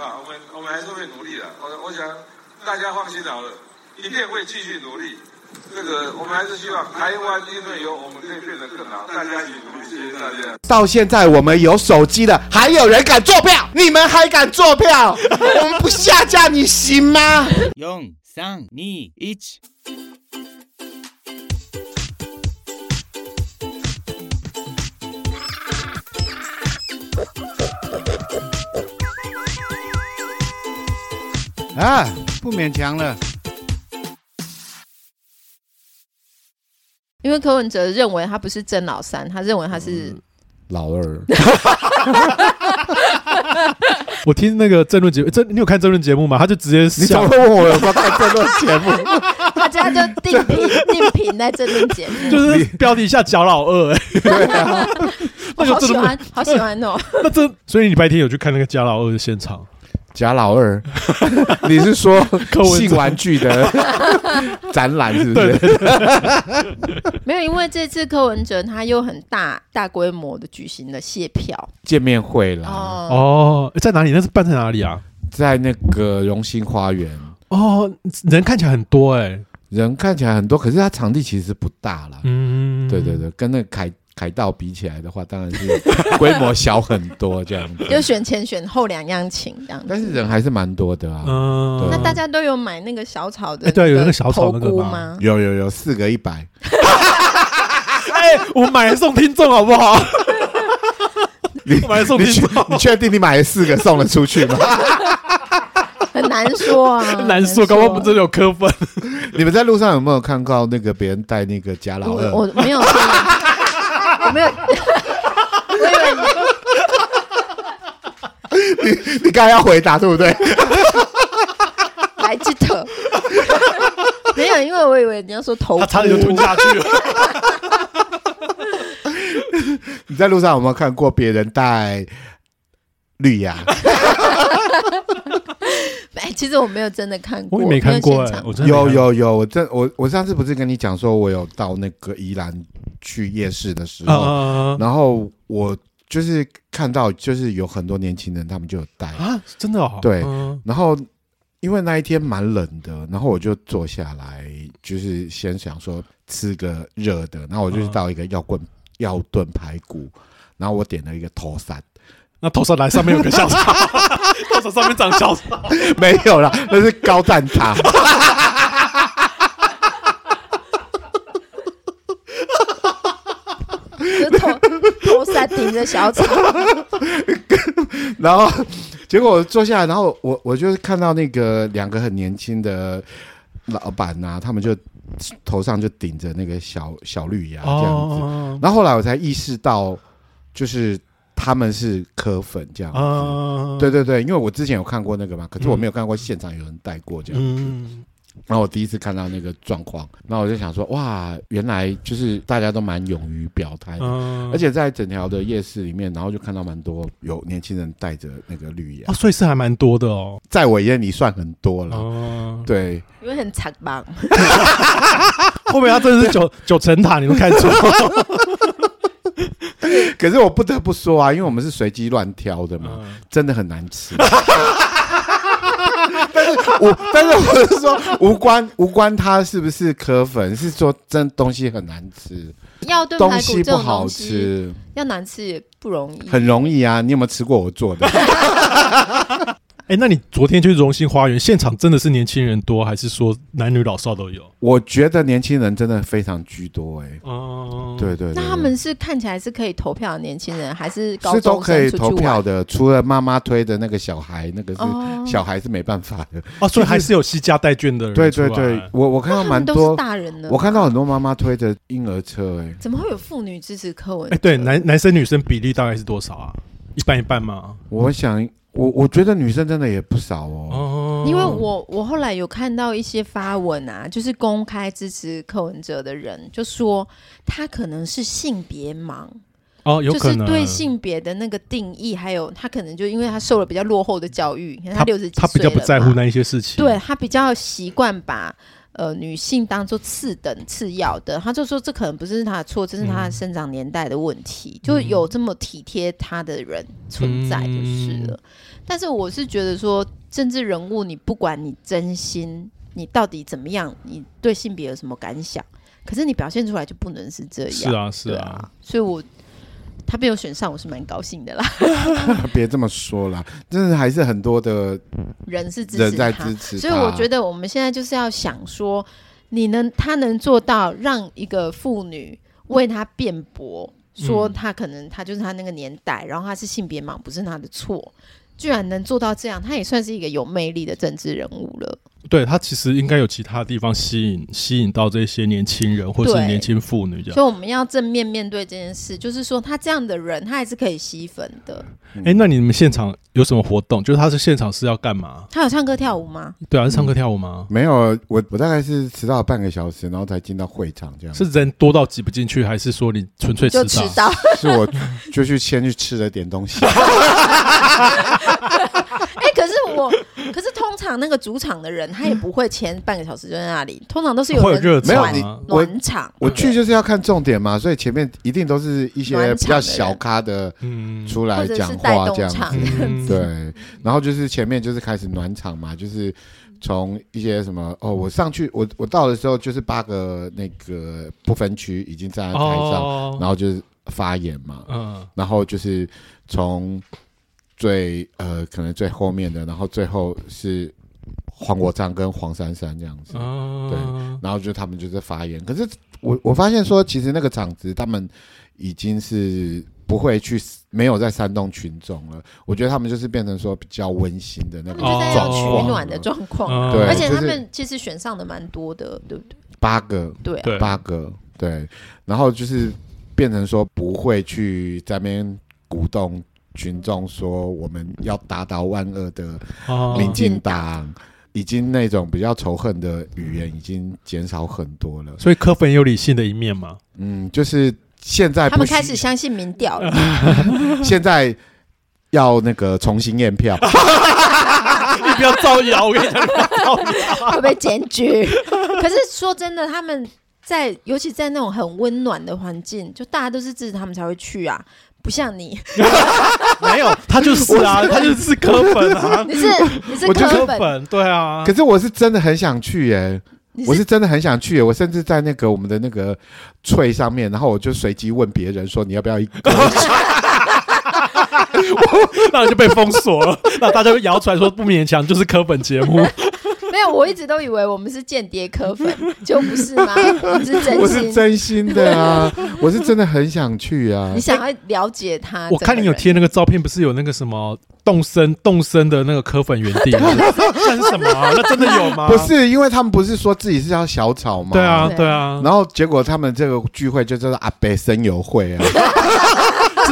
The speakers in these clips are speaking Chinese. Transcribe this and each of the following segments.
啊，我们我们还是会努力的。我我想大家放心好了，一定会继续努力。这个我们还是希望台湾因为有我们可以变得更好，大家一起努力。谢谢大家。到现在我们有手机了，还有人敢做票？你们还敢做票？我们不下架你行吗？用、三、二、一。啊，不勉强了。因为柯文哲认为他不是真老三，他认为他是、嗯、老二。我听那个政论节目，这你有看政论节目吗？他就直接你怎么问我有没有看政论节目？大家就定频 定频在政论节目，就是标题下贾老二、欸。对啊，我好喜欢，好喜欢哦。那这所以你白天有去看那个贾老二的现场？贾老二，你是说性玩具的 展览是不是？没有，因为这次柯文哲他又很大大规模的举行了谢票见面会了。哦，在哪里？那是办在哪里啊？在那个荣兴花园。哦，人看起来很多哎、欸，人看起来很多，可是它场地其实不大了。嗯，对对对，跟那个凯。凯道比起来的话，当然是 规模小很多，这样子。就选前选后两样情这样子。但是人还是蛮多的啊。嗯，那大家都有买那个小草的？哎，对，有那个小草那个吗？有有有，四个一百。哎，我买了送听众好不好？你买了送听众，你确定你买了四个送了出去吗？很难说啊，很难说，搞不好不真的有磕粉。你们在路上有没有看到那个别人带那个假老二？我没有。我没有，我以为你你你刚才要回答对不对？来记得，没有，因为我以为你要说头，他差点就吞下去了。你在路上有没有看过别人戴绿牙？哎，其实我没有真的看过，我也没看过哎，有有有，我这我我上次不是跟你讲说，我有到那个宜兰。去夜市的时候，啊、然后我就是看到，就是有很多年轻人，他们就有带。啊，真的哦，对。啊、然后因为那一天蛮冷的，然后我就坐下来，就是先想说吃个热的，然后我就是到一个要炖要炖排骨，然后我点了一个头山，那头山来上面有个小草，头山上面长小草，没有啦，那是高蛋茶。头头上顶着小草，然后结果我坐下来，然后我我就看到那个两个很年轻的老板呐、啊，他们就头上就顶着那个小小绿芽这样子，哦、然后后来我才意识到，就是他们是磕粉这样子，哦、对对对，因为我之前有看过那个嘛，可是我没有看过现场有人戴过这样子。嗯然后我第一次看到那个状况，然后我就想说，哇，原来就是大家都蛮勇于表态的，嗯、而且在整条的夜市里面，然后就看到蛮多有年轻人带着那个绿芽，哦，所以是还蛮多的哦，在我眼里算很多了，哦、对，因为很长棒，后面他真的是九九层塔，你都看错，可是我不得不说啊，因为我们是随机乱挑的嘛，嗯、真的很难吃。我，但是我是说，无关无关他是不是磕粉，是说真东西很难吃，要炖东西不好吃，要难吃也不容易，很容易啊！你有没有吃过我做的？哎、欸，那你昨天去荣兴花园现场，真的是年轻人多，还是说男女老少都有？我觉得年轻人真的非常居多、欸，哎，哦，对对。那他们是看起来是可以投票的年轻人，还是高中？是都可以投票的，除了妈妈推的那个小孩，那个是、哦、小孩是没办法的。哦，所以还是有携家带眷的人。对对对，我我看到蛮多都是大人的，我看到很多妈妈推的婴儿车、欸，哎，怎么会有妇女支持柯文？哎、欸，对，男男生女生比例大概是多少啊？一半一半吗？我想。我我觉得女生真的也不少哦，因为我我后来有看到一些发文啊，就是公开支持柯文哲的人，就说他可能是性别盲。哦，有可能。就是对性别的那个定义，还有他可能就因为他受了比较落后的教育，他六十几岁他比较不在乎那一些事情，对他比较习惯把呃女性当做次等次要的，他就说这可能不是他的错，这是他的生长年代的问题，嗯、就有这么体贴他的人存在就是了。嗯、但是我是觉得说，政治人物你不管你真心，你到底怎么样，你对性别有什么感想，可是你表现出来就不能是这样。是啊，是啊，啊所以我。他被我选上，我是蛮高兴的啦。别这么说啦，真的还是很多的人是支持在支持，所以我觉得我们现在就是要想说，你能他能做到让一个妇女为他辩驳，说他可能他就是他那个年代，然后他是性别盲，不是他的错，居然能做到这样，他也算是一个有魅力的政治人物了。对，他其实应该有其他地方吸引吸引到这些年轻人或者是年轻妇女这样，所以我们要正面面对这件事，就是说他这样的人，他还是可以吸粉的。哎、欸，那你们现场有什么活动？就是他是现场是要干嘛？他有唱歌跳舞吗？对啊，是唱歌跳舞吗？嗯、没有，我我大概是迟到了半个小时，然后才进到会场这样。是人多到挤不进去，还是说你纯粹迟到？迟到 是我就去先去吃了点东西。哎、欸，可是我，可是通常那个主场的人，他也不会前半个小时就在那里，通常都是有人热没有你暖场。我去就是要看重点嘛，所以前面一定都是一些比较小咖的出来讲话这样子。对，然后就是前面就是开始暖场嘛，就是从一些什么哦，我上去我我到的时候就是八个那个不分区已经站在台上，哦、然后就是发言嘛，嗯，然后就是从。最呃，可能最后面的，然后最后是黄国昌跟黄珊珊这样子，哦、对，然后就他们就在发言。可是我我发现说，其实那个场子他们已经是不会去，没有在煽动群众了。我觉得他们就是变成说比较温馨的那个状况，取暖的状况。哦、对，而且他们其实选上的蛮多的，对不对？八个，对、啊，八个，对。然后就是变成说不会去在那边鼓动。群众说：“我们要打倒万恶的民进党，已经那种比较仇恨的语言已经减少很多了。所以柯粉有理性的一面吗？嗯，就是现在他们开始相信民调了。现在要那个重新验票，你不要造谣，我跟你讲，会被检举。可是说真的，他们在尤其在那种很温暖的环境，就大家都是支持他们才会去啊。”不像你，没有，他就是啊，他就是柯粉啊。你是你是柯粉，对啊。可是我是真的很想去耶，我是真的很想去耶。我甚至在那个我们的那个翠上面，然后我就随机问别人说：“你要不要一个？” 那就被封锁了，那大家就谣传说不勉强就是科本节目。没有，我一直都以为我们是间谍科粉，就不是吗？我是真心，我是真心的啊！我是真的很想去啊！你想要了解他？我看你有贴那个照片，不是有那个什么动身动身的那个科粉原地吗？那是什么啊？那真的有吗？不是，因为他们不是说自己是叫小草吗？对啊，对啊。然后结果他们这个聚会就叫做阿北森友会啊。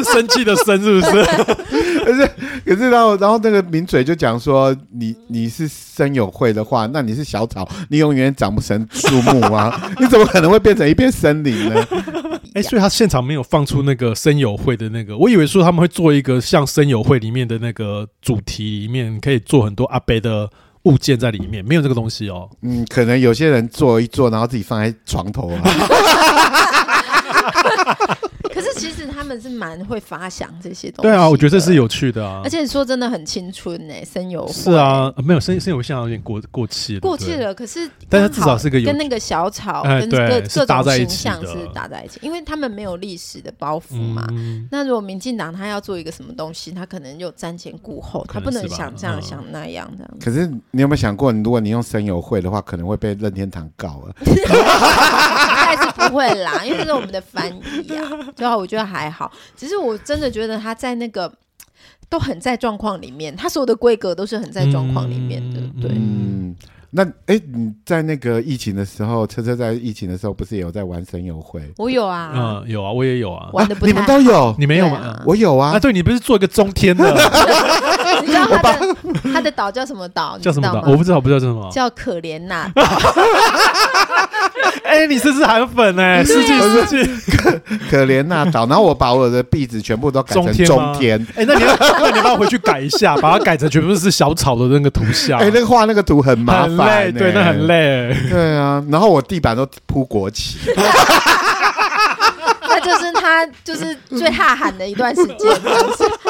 是生气的生是不是？可是可是然后然后那个名嘴就讲说，你你是生友会的话，那你是小草，你永远长不成树木啊！你怎么可能会变成一片森林呢？哎、欸，所以他现场没有放出那个森友会的那个，我以为说他们会做一个像森友会里面的那个主题里面可以做很多阿伯的物件在里面，没有这个东西哦。嗯，可能有些人做一做，然后自己放在床头啊。可是其实他们是蛮会发想这些东西。对啊，我觉得这是有趣的啊。而且说真的很青春呢，森友会是啊，没有森森友会现在有点过过气了。过气了，可是但是至少是个跟那个小草跟各各种形象是搭在一起，因为他们没有历史的包袱嘛。那如果民进党他要做一个什么东西，他可能又瞻前顾后，他不能想这样想那样这样。可是你有没有想过，如果你用森友会的话，可能会被任天堂告了。不会啦，因为这是我们的翻译啊。最后我觉得还好，只是我真的觉得他在那个都很在状况里面，他所有的规格都是很在状况里面的。对，嗯，那哎、欸，你在那个疫情的时候，车车在疫情的时候不是也有在玩神友会？我有啊，嗯，有啊，我也有啊。玩的不太、啊、你们都有，你没有吗？啊、我有啊。啊，对，你不是做一个中天的？你知道他的他的岛叫什么岛？叫什么岛？我不知道，不知道叫什么。叫可怜呐岛。哎，你这是韩粉哎，失去失去，可怜那岛。然后我把我的壁纸全部都改成中天。哎，那你要 那你帮我回去改一下，把它改成全部是小草的那个图像。哎，那个画那个图很麻烦，对，那很累。对啊，然后我地板都铺国旗。那就是他就是最哈喊的一段时间，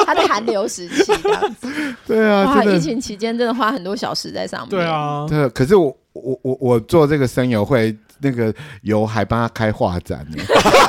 他的寒流时期这样子。对啊，哇，疫情期间真的花很多小时在上面。对啊，对。可是我我我我做这个声友会，那个油还帮他开画展呢。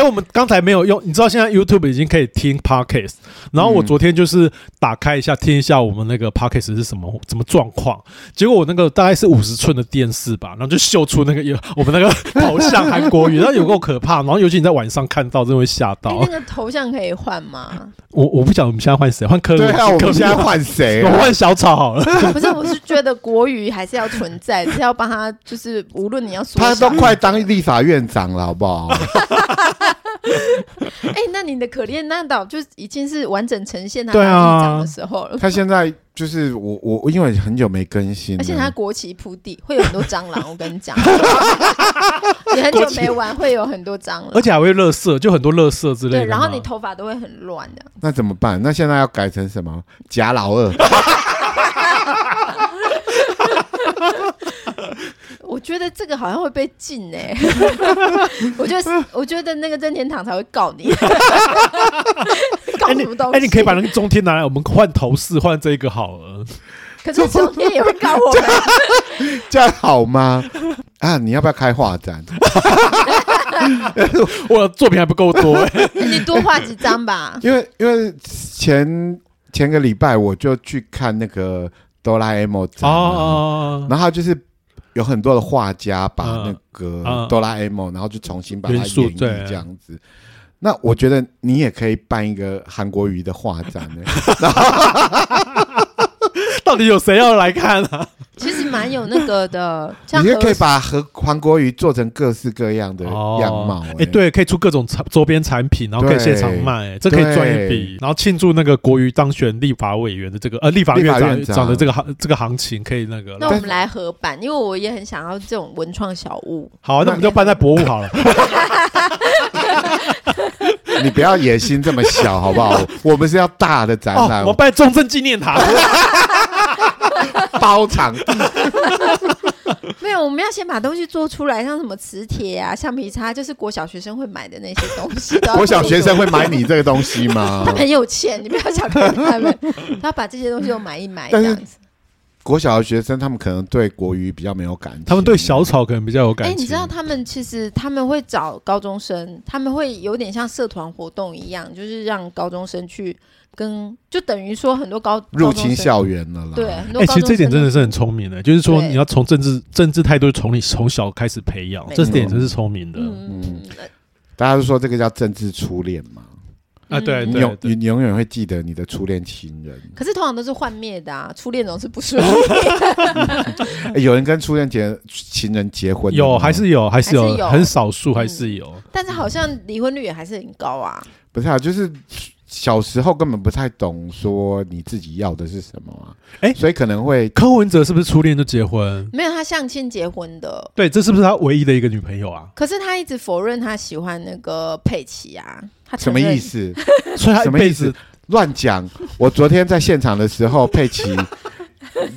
哎、欸，我们刚才没有用，你知道现在 YouTube 已经可以听 Podcast，然后我昨天就是打开一下听一下我们那个 Podcast 是什么什么状况，结果我那个大概是五十寸的电视吧，然后就秀出那个有我们那个 头像韩国语，然后有够可怕，然后尤其你在晚上看到，真的会吓到。欸、那个头像可以换吗？我我不晓得我们现在换谁，换柯？对啊，我们现在换谁？我换小草好了。不是，我是觉得国语还是要存在，是要帮他，就是无论你要说，他都快当立法院长了，好不好？哎、欸，那你的可怜那岛就已经是完整呈现他当议长的时候了。他现在就是我我因为很久没更新，而且他国旗铺地会有很多蟑螂，我跟你讲，你很久没玩会有很多蟑螂，而且还会垃圾，就很多垃圾之类的。对，然后你头发都会很乱的。那怎么办？那现在要改成什么？假老二。我觉得这个好像会被禁哎，我觉得我觉得那个任天堂才会告你，告什么东西？哎、欸，你可以把那个中天拿来，我们换头饰，换这个好了。可是中天也会告我们，这样好吗？啊，你要不要开画展？我的作品还不够多哎，你多画几张吧。因为因为前前个礼拜我就去看那个哆啦 A 梦展哦，然后就是。有很多的画家把那个哆啦 A 梦，然后就重新把它演绎这样子。那我觉得你也可以办一个韩国瑜的画展呢。到底有谁要来看啊？其实蛮有那个的，你也可以把和韩国瑜做成各式各样的样貌。哎，对，可以出各种产周边产品，然后可以现场卖，这可以赚一笔。然后庆祝那个国瑜当选立法委员的这个呃立法院长的这个行这个行情，可以那个。那我们来合办，因为我也很想要这种文创小物。好，那我们就办在博物好了。你不要野心这么小，好不好？我们是要大的展览。我办中正纪念堂。包场地没有，我们要先把东西做出来，像什么磁铁啊、橡皮擦，就是国小学生会买的那些东西。国小学生会买你这个东西吗？他们很有钱，你不要小看他们，他要把这些东西都买一买这样子。国小的学生，他们可能对国语比较没有感情，他们对小草可能比较有感情。哎、欸，你知道他们其实他们会找高中生，他们会有点像社团活动一样，就是让高中生去跟，就等于说很多高入侵校园了啦。对，哎、欸，其实这点真的是很聪明的，就是说你要从政治政治态度从你从小开始培养，这点真是聪明的。嗯，嗯，大家都说这个叫政治初恋嘛。啊，对，你永你永远会记得你的初恋情人。可是通常都是幻灭的啊，初恋总是不顺利。有人跟初恋结情人结婚？有，还是有，还是有，很少数，还是有。但是好像离婚率也还是很高啊。不是啊，就是小时候根本不太懂说你自己要的是什么啊。哎，所以可能会柯文哲是不是初恋就结婚？没有，他相亲结婚的。对，这是不是他唯一的一个女朋友啊？可是他一直否认他喜欢那个佩奇啊。什么意思？所以他什么意思？乱讲！我昨天在现场的时候，佩奇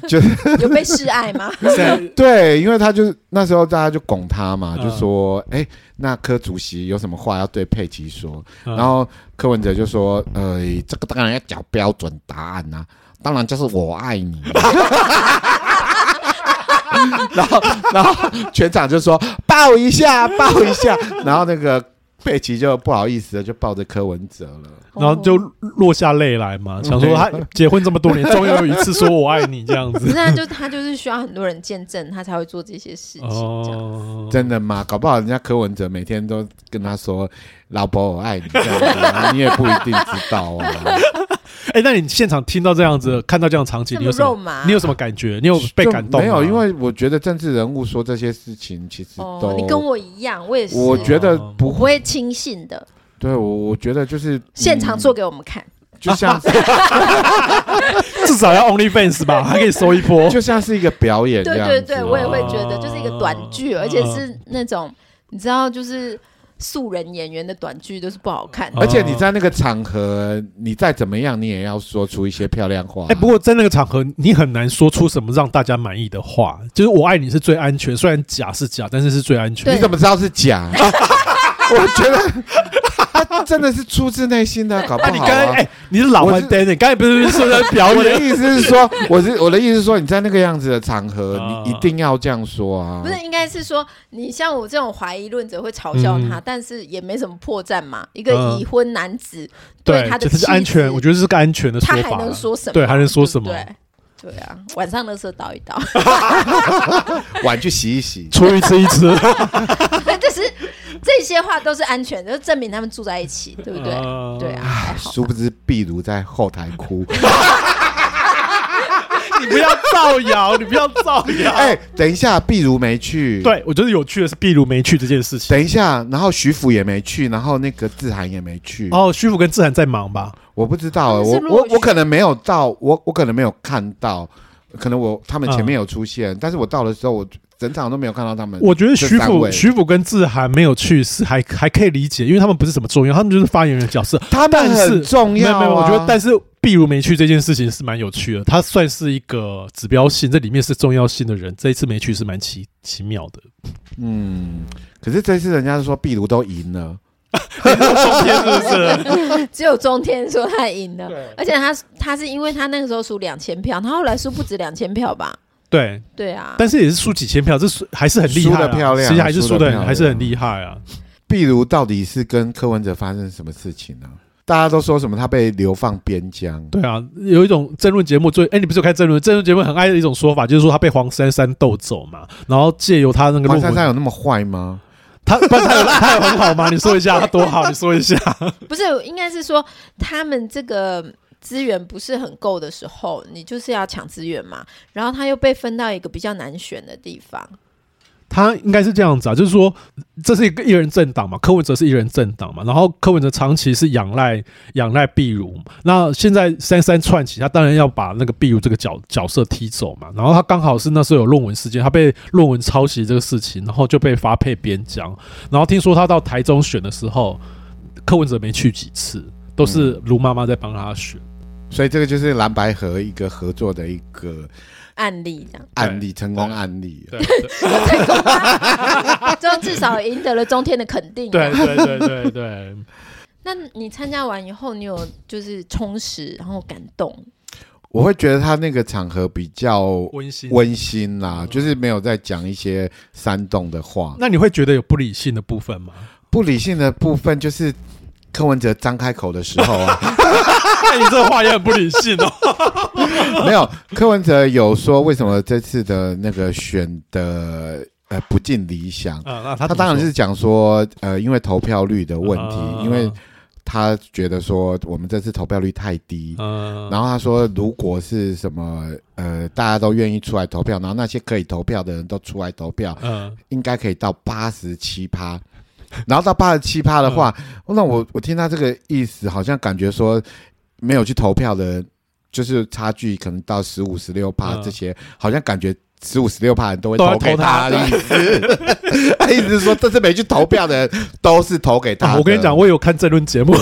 就 有被示爱吗？对，因为他就是那时候大家就拱他嘛，就说：“哎、欸，那柯主席有什么话要对佩奇说？”然后柯文哲就说：“呃，这个当然要讲标准答案呐、啊，当然就是我爱你。”然后，然后全场就说：“抱一下，抱一下。”然后那个。佩奇就不好意思了，就抱着柯文哲了，然后就落下泪来嘛，想说他结婚这么多年，终于有一次说我爱你这样子。那就他就是需要很多人见证，他才会做这些事情。哦，真的吗？搞不好人家柯文哲每天都跟他说“老婆我爱你”这样子，你也不一定知道啊。哎，那你现场听到这样子，看到这样的场景，你有什么？你有什么感觉？你有被感动吗？没有，因为我觉得政治人物说这些事情，其实都你跟我一样，我也是。我觉得不会轻信的。对，我我觉得就是现场做给我们看，就像是 至少要 OnlyFans 吧，还可以收一波，就像是一个表演。对对对，我也会觉得，哦就是一个短剧，而且是那种你知道，就是素人演员的短剧都是不好看的。而且你在那个场合，你再怎么样，你也要说出一些漂亮话。哎、不过在那个场合，你很难说出什么让大家满意的话。就是我爱你是最安全，虽然假是假，但是是最安全。你怎么知道是假？我觉得他真的是出自内心的，搞不、好、啊。你刚才哎，你是老我是玩灯，你刚才不是说在表演我的演？意思是说，我是我的意思是说，你在那个样子的场合，啊你一定要这样说啊。不是，应该是说你像我这种怀疑论者会嘲笑他，嗯但是也没什么破绽嘛。一个已婚男子对，他的就是安全，我觉得是个安全的说他。还能说什么？对，还能说什么？对对啊，晚上的时候倒一倒，碗去洗一洗。出去吃一吃，但 是这些话都是安全的，就证明他们住在一起，对不对？呃对啊。殊不知壁炉在后台哭。你不要造谣，你不要造谣。哎，等一下，碧如没去。，对我觉得有趣的是，碧如没去这件事情。等一下，然后徐福也没去，然后那个志涵也没去。哦，徐福跟志涵在忙吧？我不知道、我我我可能没有到，我我可能没有看到，可能我他们前面有出现，但是我到的时候，我整场都没有看到他们。我觉得徐福、这三位徐福跟志涵没有去是还还可以理解，因为他们不是什么重要，他们就是发言人的角色。他们是很重要、啊没有没有，我觉得，但是壁如没去这件事情是蛮有趣的，他算是一个指标性，这里面是重要性的人，这一次没去是蛮奇奇妙的。嗯，可是这次人家说壁如都赢了，中天是不是？只有中天说他赢了，而且他他是因为他那个时候输两千票，他后来输不止两千票吧？对，对啊，但是也是输几千票，这是还是很厉害、啊，输得漂亮其实还是输的输得漂亮还是很厉害啊。壁如到底是跟柯文哲发生什么事情呢、大家都说什么他被流放边疆，对啊，有一种争论节目最，哎，你不是有看争论？争论节目很爱的一种说法，就是说他被黄珊珊斗走嘛，然后借由他那个论黄珊珊，有那么坏吗？他不是他有他有很好吗？你说一下他多好，你说一下。不是，应该是说他们这个资源不是很够的时候，你就是要抢资源嘛。然后他又被分到一个比较难选的地方，他应该是这样子啊，就是说这是一个一人政党嘛，柯文哲是一人政党嘛，然后柯文哲长期是仰赖仰赖壁如，那现在三三串起，他当然要把那个壁如这个角角色踢走嘛，然后他刚好是那时候有论文事件，他被论文抄袭这个事情，然后就被发配边疆，然后听说他到台中选的时候，柯文哲没去几次，都是卢妈妈在帮他选。所以这个就是蓝白河一个合作的一个案例这样，案例，成功案例。对成功吗？就至少赢得了中天的肯定、啊。对对对对对。那你参加完以后，你有就是充实，然后感动？我会觉得他那个场合比较温馨温馨啦，就是没有在讲一些煽动的话。那你会觉得有不理性的部分吗？不理性的部分就是柯文哲张开口的时候啊，那 你这个话也很不理性哦。没有柯文哲有说为什么这次的那个选的呃不尽理想。啊，他他当然是讲说呃因为投票率的问题，啊因为他觉得说我们这次投票率太低。嗯，然后他说，如果是什么呃，大家都愿意出来投票，然后那些可以投票的人都出来投票，嗯应该可以到八十七趴。然后到八十七趴的话，嗯那我我听他这个意思，好像感觉说没有去投票的人，就是差距可能到十五、十六趴嗯这些，好像感觉十五、十六趴人都会投给他他的意思。他意思是说，这次没去投票的人都是投给他、啊我跟你讲，我有看这论节目。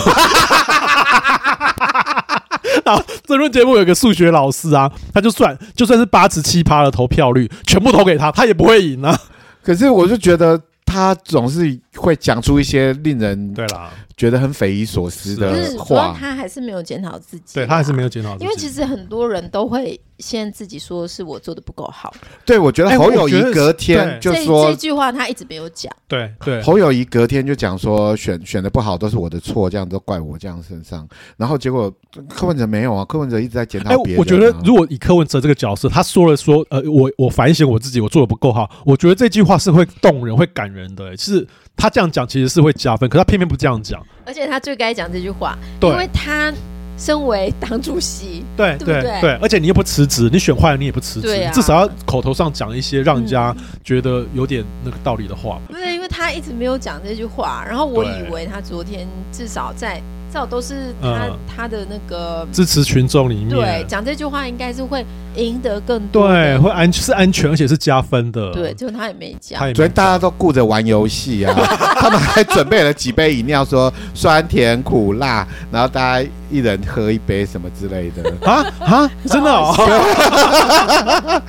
然 后政论节目有个数学老师啊，他就算就算是八十七趴的投票率，全部投给他，他也不会赢啊。可是我就觉得他总是会讲出一些令人对啦，觉得很匪夷所思就的话。他还是没有检讨自己、对他还是没有。检讨自己，因为其实很多人都会先自己说是我做的不够好，对，我觉得哎侯友我觉得宜隔天就这这说，句话他一直没有讲。对对，侯友谊隔天就讲说选选的不好都是我的错，这样都怪我这样身上。然后结果柯文哲没有啊，柯文哲一直在检讨哎别人、啊我觉得如果以柯文哲这个角色，他说了说，呃，我我反省我自己，我做的不够好，我觉得这句话是会动人、会感人的、欸。是他这样讲其实是会加分，可他偏偏不这样讲。而且他最该讲这句话，因为他身为党主席，对对不对？对，而且你又不辞职，你选坏了你也不辞职，对啊。你至少要口头上讲一些让人家觉得有点那个道理的话。不是因为他一直没有讲这句话，然后我以为他昨天至少在至少都是他、嗯。他的那个支持群众里面，对讲这句话，应该是会赢得更多。对，会安是安全，而且是加分的。对，就他也没讲。他也没昨天大家都顾着玩游戏啊，他们还准备了几杯饮料，说酸甜苦辣，然后大家一人喝一杯什么之类的，啊？啊，真的哦，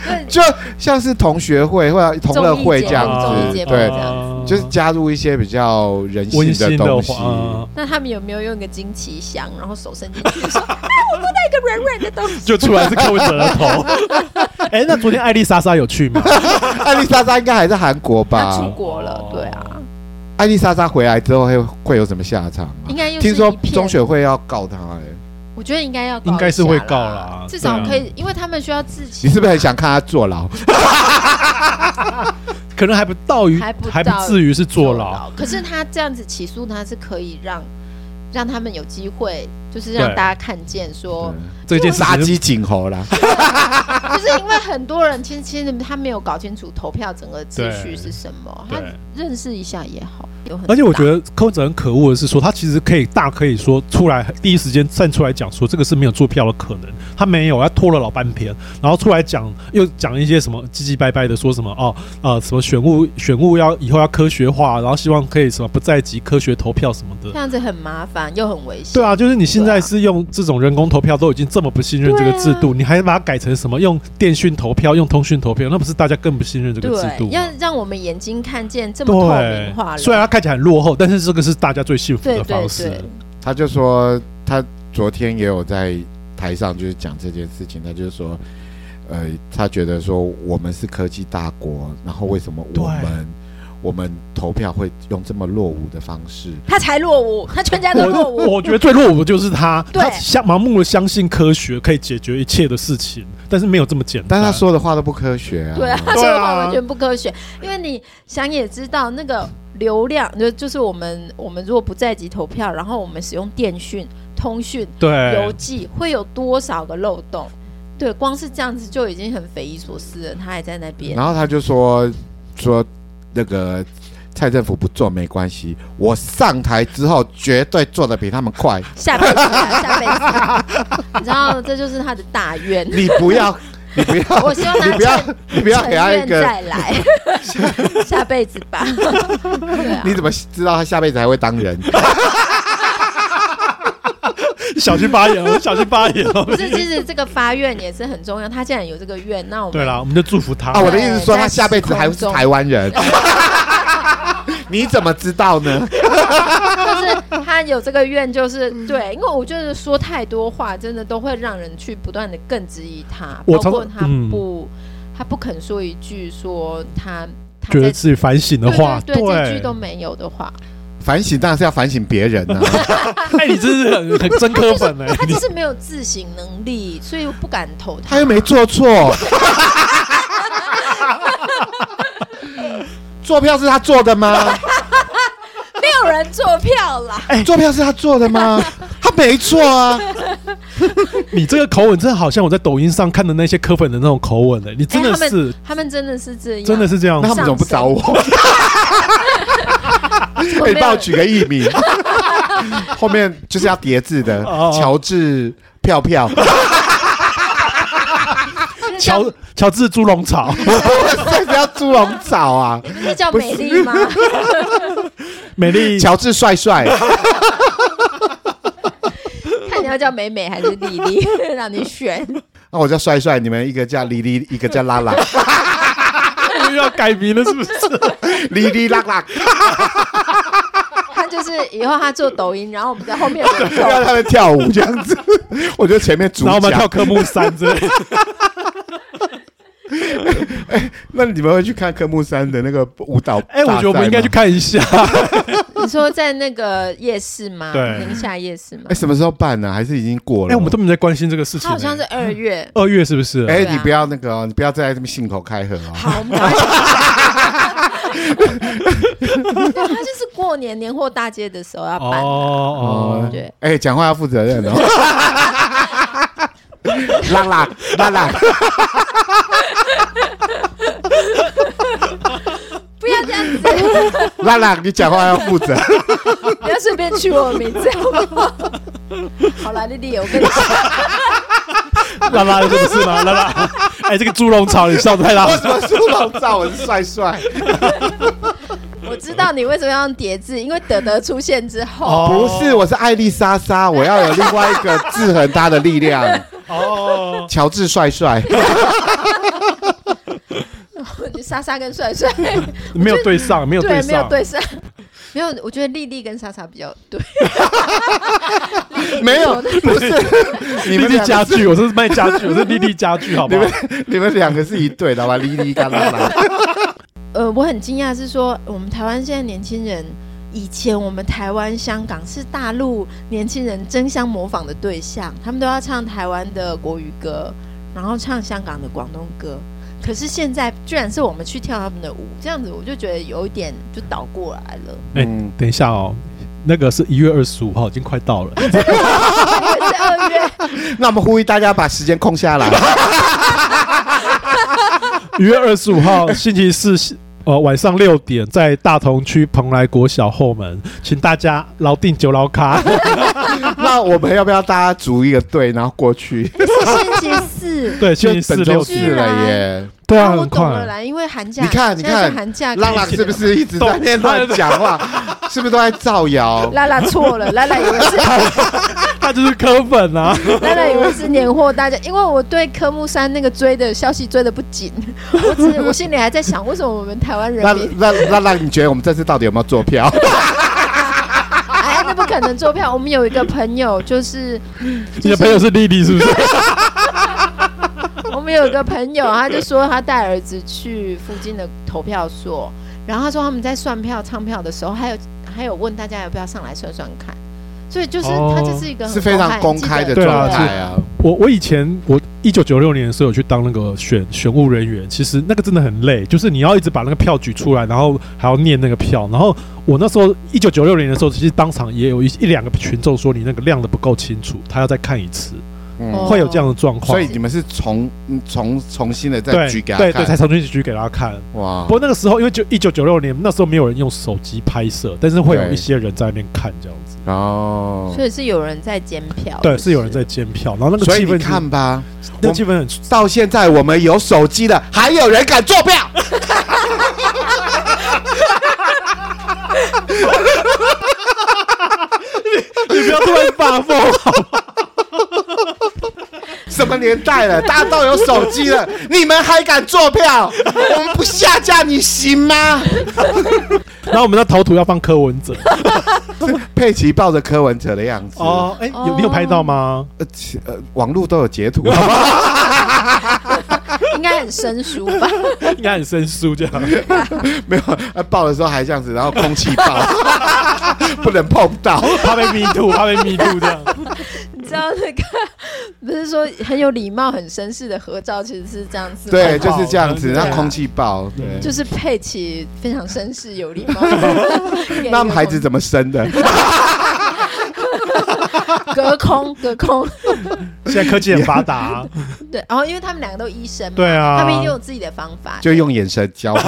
对 就像是同学会或者同乐会这样子，对。这，样就是加入一些比较人性的东西。话，那他们有没有用一个惊奇箱，然后手伸进去说：“哎，我摸到一个软软的东西。就出来是柯文哲的头。哎，那昨天艾丽莎莎有去吗？艾丽莎莎应该还在韩国”吧出？国了，对啊，艾丽莎莎回来之后会会有什么下场啊？应该听说中学会要告他哎、我觉得应该要应该是会告啦至少可以，因为他们需要自己。你是不是很想看他坐牢？可能还不到于，还不还不至于是坐牢。？可是他这样子起诉他是可以让让他们有机会，就是让大家看见说，这件事情杀鸡儆猴啦！就是因为很多人其实其实他没有搞清楚投票整个秩序是什么，他认识一下也好。有很而且我觉得得柯文哲很可恶的是说，他其实可以大可以说出来第一时间站出来讲说这个是没有做票的可能，他没有，他拖了老半天，然后出来讲又讲一些什么唧唧掰掰的，说什么哦呃什么选务选务要以后要科学化，然后希望可以什么不在籍科学投票什么的这。样子很麻烦又很危险。对啊，就是你现在是用这种人工投票，都已经这么不信任这个制度，你还把它改成什么用电讯投票、用通讯投票，那不是大家更不信任这个制度，要？让我们眼睛看见这么透明化了。虽然它看起来很落后，但是这个是大家最幸福的方式。对，他就说他昨天也有在台上就是讲这件事情，他就是说，呃，他觉得说我们是科技大国，然后为什么我们我们投票会用这么落伍的方式？他才落伍，他全家都落我伍。我觉得最落伍的就是他，对他相盲目的相信科学可以解决一切的事情，但是没有这么简单。但他说的话都不科学啊！对啊，他说的话完全不科学，因为你想也知道，那个流量就就是我们我们如果不在籍投票，然后我们使用电讯、通讯、对邮，寄，会有多少个漏洞？对，光是这样子就已经很匪夷所思了。他还在那边，然后他就说说那个蔡政府不做没关系，我上台之后绝对做的比他们快。下辈子啊，下辈子啊，你知道这就是他的大愿。你不要，你不要，我希望他你不要，你不要给他一个。再来，下辈子吧。对啊你怎么知道他下辈子还会当人？小心发言哦，小心发言哦。不是，其实这个发愿也是很重要。他既然有这个愿，那我们对了，我们就祝福他。啊，我的意思是说他下辈子还是台湾人。你怎么知道呢？就是他有这个愿，就是对，因为我觉得说太多话，真的都会让人去不断的更质疑他，包括他嗯不，他不肯说一句说他他觉得自己反省的话，对，这句都没有的话，反省当然是要反省别人啊。哎，你真是很很真科粉哎，你他就是没有自省能力，所以我不敢投他。他又没做错，坐票是他做的吗？没有人坐票啦，坐票是他做的吗？他没错啊。你这个口吻真的好像我在抖音上看的那些科粉的那种口吻哎，你真的是们他们真的是这样，真的是这样那他们怎么不找我？可以帮我举个艺名，后面就是要叠字的，乔治票票，乔乔治猪笼草，这是要猪笼草啊！不是叫美丽吗？美丽。乔治帅帅，看你要叫美美还是丽丽，让你选。那我叫帅帅，你们一个叫丽丽，一个叫拉拉，又要改名了是不是？莉莉拉拉，他就是以后他做抖音，然后我们在后面轮让动。他在跳舞这样子。我觉得前面主然后我们跳，科目三之类的。那你们会去看科目三的那个舞蹈？哎，我觉得我们应该去。看一下。你说在那个夜市吗？对宁夏夜市吗哎，？什么时候办呢？还是已经过了？哎，我们都没在关心这个事情好像是二月。二月是不是？哎，你不要那个哦，你不要再这么信口开河哦。好，对，他就是过年年货大街的时候要办的。哦哦，对，哎，讲话要负责任哦。拉 拉拉拉，不要这样子，拉拉，你讲话要负责。不要顺便取我名字好不好？好啦，丽丽，我跟你说，拉拉有什么事吗？拉拉，哎，这个猪笼草你笑得太大为什么猪笼草我是帅帅？我知道你为什么要用叠字，因为德德出现之后，哦。不是，我是艾丽莎莎，我要有另外一个制衡他的力量。哦，乔治帅帅，你莎莎跟帅帅。没有对上，没有对对上，没有对上，没有，我觉得丽丽跟莎莎比较对，没有，不是你丽丽们是家具，我是卖家具，我是丽丽家具，好不好？你们？你们两个是一对的吧？莉莉跟拉拉，呃，我很惊讶是说，我们台湾现在年轻人，以前我们台湾、香港是大陆年轻人争相模仿的对象，他们都要唱台湾的国语歌，然后唱香港的广东歌。可是现在居然是我们去跳他们的舞，这样子我就觉得有一点就倒过来了。哎嗯，等一下哦，那个是一月二十五号，已经快到了。是二月，那我们呼吁大家把时间空下来。一月二十五号星期四，呃，晚上六点，在大同区蓬莱国小后门，请大家牢定九牢卡。那我们要不要大家组一个队，然后过去？是 星期四。对，星期四六点。四了耶！对啊，我很快。懂了啦，因为寒假，你看，你看寒假，浪浪是不？是一直在那边乱讲话？是不是都在造谣？拉拉错了，拉拉以为是 他就是科粉啊！拉拉以为是年货大家，因为我对科目三那个追的消息追的不紧，我只我心里还在想，为什么我们台湾人民那那那，你觉得我们这次到底有没有做票？哎，那不可能做票。我们有一个朋友，就是你的朋友是丽丽是不是？我们有个朋友，他就说他带儿子去附近的投票所，然后他说他们在算票、唱票的时候，还有还有问大家要不要上来算算看。所以就是哦他就是一个很是非常公开的对啊状态啊！我我以前我一九九六年的时候有去当那个选选务人员，其实那个真的很累，就是你要一直把那个票举出来，然后还要念那个票。然后我那时候一九九六年的时候，其实当场也有一一两个群众说你那个亮的不够清楚，他要再看一次，会有这样的状况。所以你们是重嗯重重新的再对举给他对对，才看，重新举给大家看。哇不！过那个时候，因为就一九九六年那时候没有人用手机拍摄，但是会有对一些人在那边看这样子。哦，所以是有人在监票，对，是有人在监票，然后那个所以你气氛是看吧，那个气氛很到现在我们有手机的，还有人敢做票？你不要突然发疯好吗？什么年代了？大家都有手机了，你们还敢做票？我们不下架你行吗？然后我们的头图要放柯文哲 佩奇抱着柯文哲的样子，哦，哎，有你有拍到吗？呃，其呃，网络都有截图？应该很生疏吧？应该很生疏这样，没有，呃，抱的时候还这样子，然后空气抱，不能碰到。怕被迷途，怕被迷途这样。你知道那个 不是说很有礼貌、很绅士的合照，其实是这样子吗，对，就是这样子，对让空气爆。对，就是佩奇非常绅士、有礼貌。那孩子怎么生的？隔空隔空，现在科技很发达啊，对，然后因为他们两个都医生嘛，对啊他们一定有自己的方法，就用眼神交汇。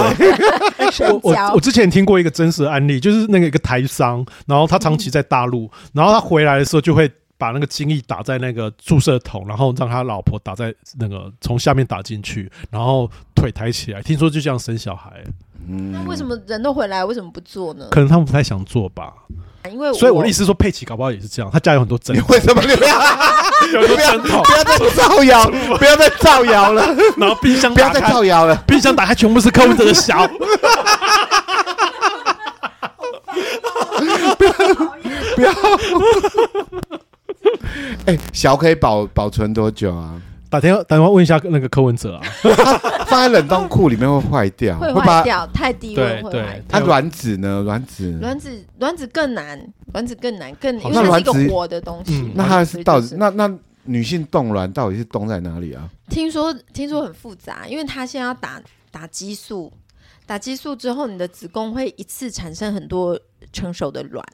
我我我之前听过一个真实的案例，就是那个一个台商，然后他长期在大陆，然后他回来的时候就会把那个精液打在那个注射筒，然后让他老婆打在那个从下面打进去，然后腿抬起来，听说就这样生小孩。那为什么人都回来，为什么不做呢？可能他们不太想做吧。因为所以我的意思是说，佩奇搞不好也是这样，他家有很多针你，为什么你不要有很多针筒，不要再造谣，不要再造谣了，然后冰箱不要再，造谣了。冰箱打开全部是柯文哲的小。不要。哎，小可以保保存多久啊？打电话打电话问一下那个柯文哲啊，放在冷冻库里面会坏掉，会坏掉，太低温会坏掉。它卵子呢？卵子卵子卵子更难，卵子更难，更因为它是一个活的东西嗯。那它是到底那那女性冻卵到底是冻在哪里啊？听说听说很复杂，因为它现在要打打激素，打激素之后，你的子宫会一次产生很多成熟的卵，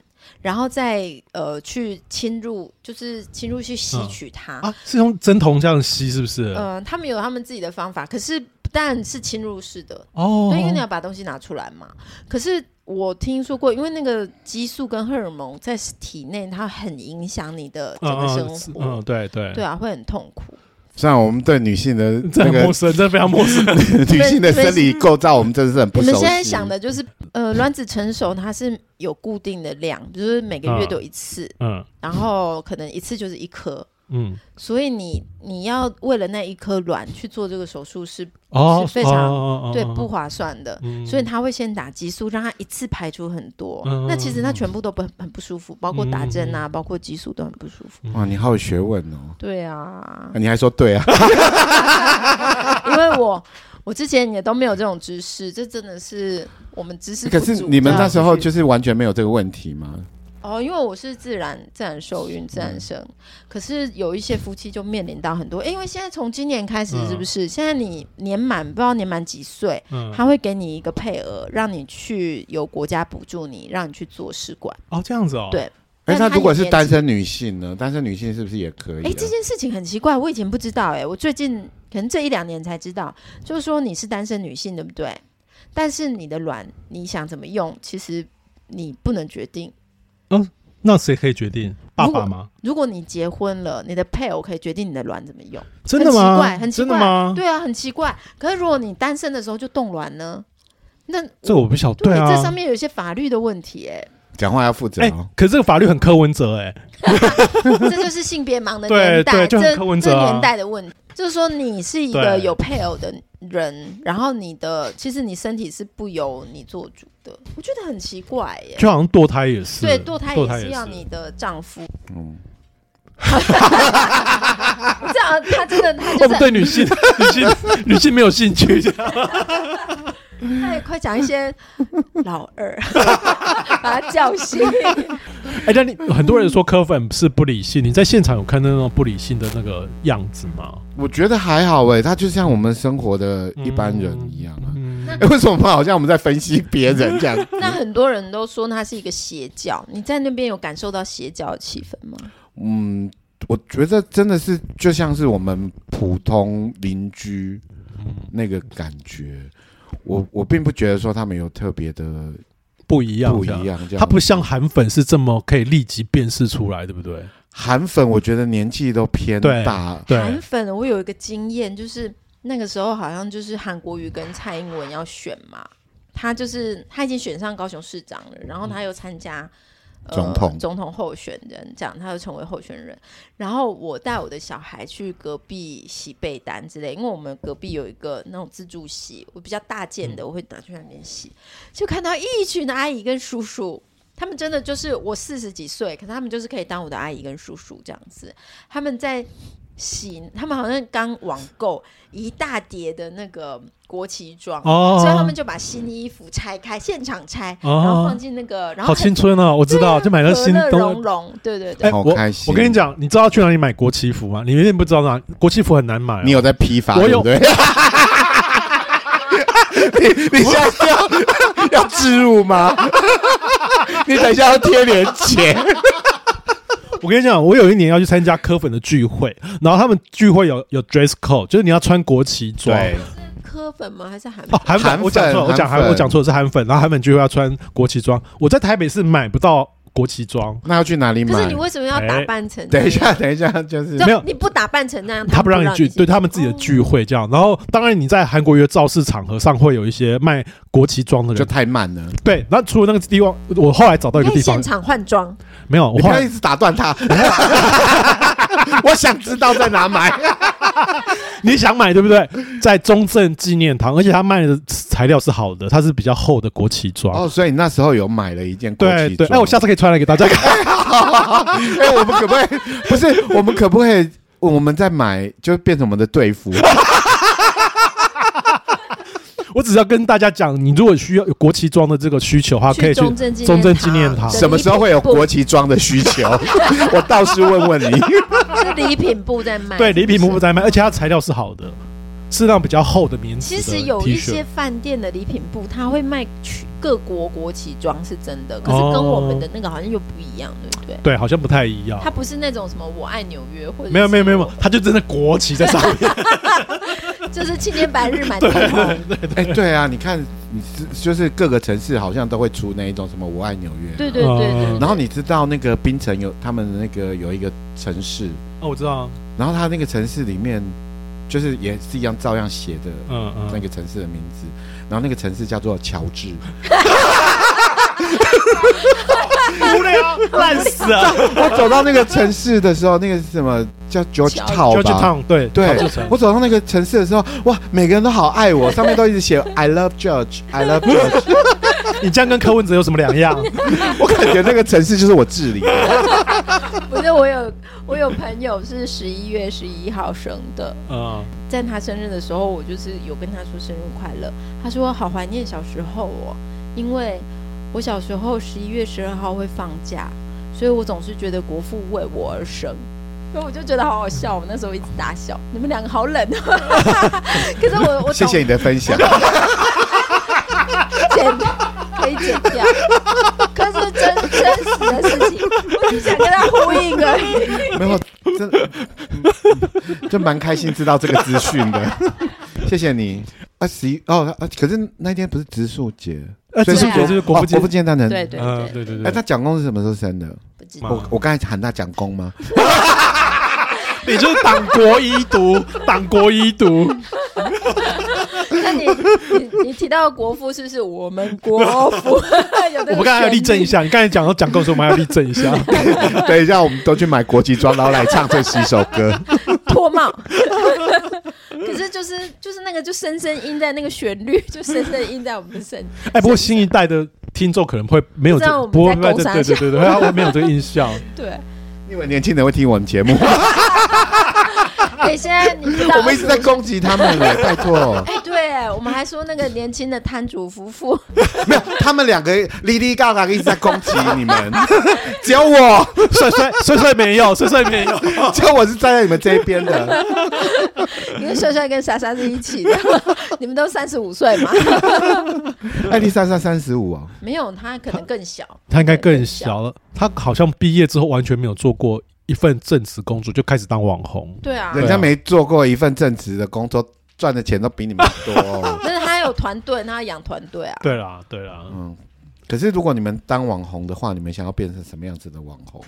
然后再呃去侵入，就是侵入去吸取它、啊，是用针筒这样吸，是不是？呃，他们有他们自己的方法，可是当然是侵入式的哦，对，因为你要把东西拿出来嘛。可是我听说过，因为那个激素跟荷尔蒙在体内，它很影响你的整个生活。嗯，嗯，对对对啊，会很痛苦。虽然我们对女性的 这个陌生，真的非常陌生。女性的生理构造，我们真的是很不熟悉。你们现在想的就是，呃，卵子成熟它是有固定的量，就是每个月都有一次，嗯，然后可能一次就是一颗。嗯，所以你你要为了那一颗卵去做这个手术是、哦、是非常、哦哦、对不划算的，嗯、所以他会先打激素，让他一次排出很多。嗯、那其实他全部都不很不舒服，包括打针啊，嗯、包括激素都很不舒服。哇，你好有学问哦。对啊，啊，你还说对啊？因为我我之前也都没有这种知识，这真的是我们知识。可是你们那时候就是完全没有这个问题吗？哦，因为我是自然自然受孕自然生，嗯、可是有一些夫妻就面临到很多，欸、因为现在从今年开始是不是？嗯、现在你年满不知道年满几岁，嗯、他会给你一个配额，让你去由国家补助你，让你去做试管。哦，这样子哦。对。哎、欸，那如果是单身女性呢？单身女性是不是也可以？哎、欸，这件事情很奇怪，我以前不知道、欸，哎，我最近可能这一两年才知道，就是说你是单身女性，对不对？但是你的卵你想怎么用，其实你不能决定。嗯。那谁可以决定？爸爸吗？如果你结婚了，你的配偶可以决定你的卵怎么用。真的吗？很奇怪，很奇怪。真的吗？对啊，很奇怪。可是如果你单身的时候就冻卵呢？那这我不晓得。对啊，这上面有一些法律的问题。哎，讲话要负责。哎，可是这个法律很柯文哲。哎，这就是性别盲的年代，这这年代的问题。就是说，你是一个有配偶的人，然后你的其实你身体是不由你做主的，我觉得很奇怪耶。就好像堕胎也是，对，堕胎也是要你的丈夫。嗯，这样他真的他就是对女性女性女性没有兴趣这样。哎，快讲一些 老二，把他叫醒。哎，那你很多人说柯粉是不理性，你在现场有看到那种不理性的那个样子吗？我觉得还好哎，他就像我们生活的一般人一样啊。哎，为什么好像我们在分析别人这样？那很多人都说他是一个邪教，你在那边有感受到邪教的气氛吗？嗯，我觉得真的是就像是我们普通邻居那个感觉。我我并不觉得说他们有特别的不一样，不一样。他不像韩粉是这么可以立即辨识出来，对不对？韩粉我觉得年纪都偏大。韩粉我有一个经验，就是那个时候好像就是韩国瑜跟蔡英文要选嘛，他就是他已经选上高雄市长了，然后他又参加。总统、呃、总统候选人这样，他就成为候选人。然后我带我的小孩去隔壁洗被单之类，因为我们隔壁有一个那种自助洗，我比较大件的，我会拿去那边洗。就看到一群的阿姨跟叔叔，他们真的就是我四十几岁，可是他们就是可以当我的阿姨跟叔叔这样子，他们在。洗，他们好像刚网购一大叠的那个国旗装，哦、所以他们就把新衣服拆开，现场拆，哦、然后放进那个，然后好青春哦，我知道，啊、就买了新的绒绒，对对对，好开心。我跟你讲，你知道去哪里买国旗服吗？你一定不知道哪，国旗服很难买，哦。你有在批发？我有。对 你你现在要要植入吗？你等一下要贴连结。我跟你讲，我有一年要去参加柯粉的聚会，然后他们聚会有有 dress code，就是你要穿国旗装。对，柯粉吗？还是韩粉？哦，韩粉。我讲错了，我讲韩，我讲错了，是韩粉。然后韩粉聚会要穿国旗装，我在台北是买不到。国旗装，那要去哪里买？可是你为什么要打扮成？等一下，等一下，就是没有你不打扮成那样，他不让你聚，对他们自己的聚会这样。然后，当然你在韩国约造势场合上会有一些卖国旗装的人，就太慢了。对，那除了那个地方，我后来找到一个地方，现场换装。没有，我后来一直打断他。我想知道在哪买。你想买对不对？在中正纪念堂，而且他卖的材料是好的，它是比较厚的国旗装。哦，所以你那时候有买了一件国旗装。对对，那我下次可以穿来给大家看。哎，我们可不可以？不是，我们可不可以？我们再买，就变成我们的队服。我只是要跟大家讲，你如果需要有国旗装的这个需求的话，可以去中正纪念堂。什么时候会有国旗装的需求？我倒是问问你。是礼品部在卖，对，礼品部在卖，而且它材料是好的。是那种比较厚的棉质其实有一些。饭店的礼品部，他会卖去各国国旗装，是真的。可是跟我们的那个好像又不一样，对不对？对，好像不太一样。它不是那种什么我爱纽约或者没有没有没有，它就真的国旗在上面。就是青年白日满天红。哎，对啊，你看，你是就是各个城市好像都会出那一种什么我爱纽约，对对对对。然后你知道那个槟城有他们的那个有一个城市，哦，我知道啊，然后他那个城市里面就是也是一样照样写的嗯嗯，那个城市的名字，然后那个城市叫做乔治。无聊，烂死了。我走到那个城市的时候，那个是什么叫 George Town 吧 Town，对对我走到那个城市的时候，哇，每个人都好爱我，上面都一直写 I love George，I love George。你这样跟柯文哲有什么两样？我感觉那个城市就是我治理的。不是我有我有朋友是十一月十一号生的，嗯，在他生日的时候，我就是有跟他说生日快乐。他说好怀念小时候哦，因为我小时候十一月十二号会放假，所以我总是觉得国父为我而生。所以我就觉得好好笑，我那时候一直大笑。你们两个好冷啊！可是我我谢谢你的分享。剪可以剪掉，可是真真实的事情，我只想跟他呼应而已。没有，真就蛮开心知道这个资讯的。谢谢你。啊，十一哦，啊，可是那天不是植树节，呃，所以植树节是国父国父，纪念诞辰。对对嗯，对，哎，对对哎他，蒋公是什么时候生的？不知道。我我刚才喊他蒋公吗？你就是党国遗毒，党国遗毒。那你你你提到国父是不是我们国父？我们刚才要立正一下，你刚才讲到讲够的时候，我们还要立正一下。等一下，我们都去买国际装，然后来唱这十首歌。脱帽。可是就是就是那个就深深印在那个旋律，就深深印在我们的身。哎，不过新一代的听众可能会没有不知道我们不会在攻啥对对对对，他会没有这个印象。对，因为年轻人会听我们节目，哎，现在你知道我们一直在攻击他们了，拜托。我们还说那个年轻的摊主夫妇，没有，他们两个哩哩嘎嘎一直在攻击你们，只有我，帅帅帅帅没有，帅帅没有。只有我是站在你们这一边的。因为帅帅跟莎莎是一起的，你们都三十五岁嘛？艾丽莎莎三十五啊，没有，他可能更小，他应该更小了，他好像毕业之后完全没有做过一份正职工作，就开始当网红。对啊，人家没做过一份正职的工作，赚的钱都比你们多哦。但是他有团队，他要养团队啊。对啦，对啦，嗯，可是如果你们当网红的话，你们想要变成什么样子的网红？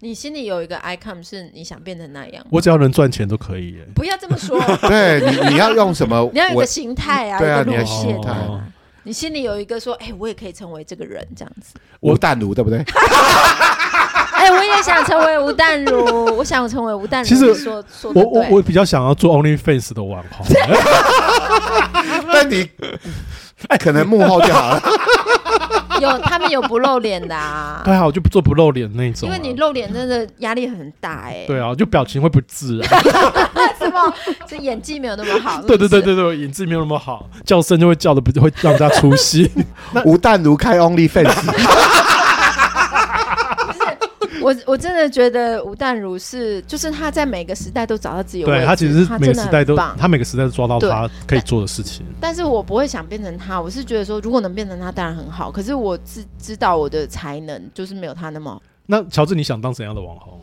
你心里有一个 icon 是你想变成那样，我只要能赚钱都可以耶。不要这么说，对你，你要用什么？你要有一个形态啊，对啊你的形态。你心里有一个说，哎，我也可以成为这个人这样子。吴淡如，对不对？哎，我也想成为吴淡如，我想成为吴淡如。其实说说我我我比较想要做 OnlyFans 的网红，但你 哎，可能幕后就好了。有他们有不露脸的啊，对啊，我就不做不露脸那种啊。因为你露脸真的压力很大哎。对啊，就表情会不自然。什么？这演技没有那么好。对对对对。对对，演技没有那么好，叫声就会叫的不会让人家出戏。吴淡如开 OnlyFans，我我真的觉得吴淡如是，就是他在每个时代都找到自己的位置，对他其实是每个时代都他真的很棒他每个时代都抓到他可以做的事情。但是我不会想变成他，我是觉得说，如果能变成他，当然很好。可是我知知道我的才能就是没有他那么。那乔治，你想当怎样的网红？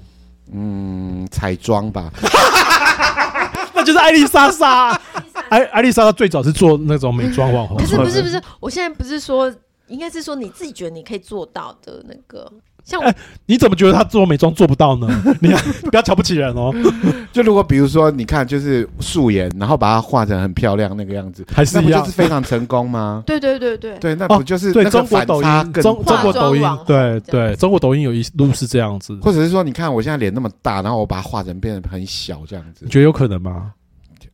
嗯，彩妆吧。那就是艾丽莎莎。艾艾丽莎莎最早是做那种美妆网红。可是不是不是，我现在不是说，应该是说你自己觉得你可以做到的那个，像我哎你怎么觉得他做美妆做不到呢？你不要瞧不起人哦。就如果比如说，你看，就是素颜，然后把它画成很漂亮那个样子，还是一样就是非常成功吗？对对对对，对，那不就是对那个中国抖音，中中国抖音化妆网红，对这样对，中国抖音有一路是这样子。或者是说，你看我现在脸那么大，然后我把它画成变得很小这样子你，觉得有可能吗？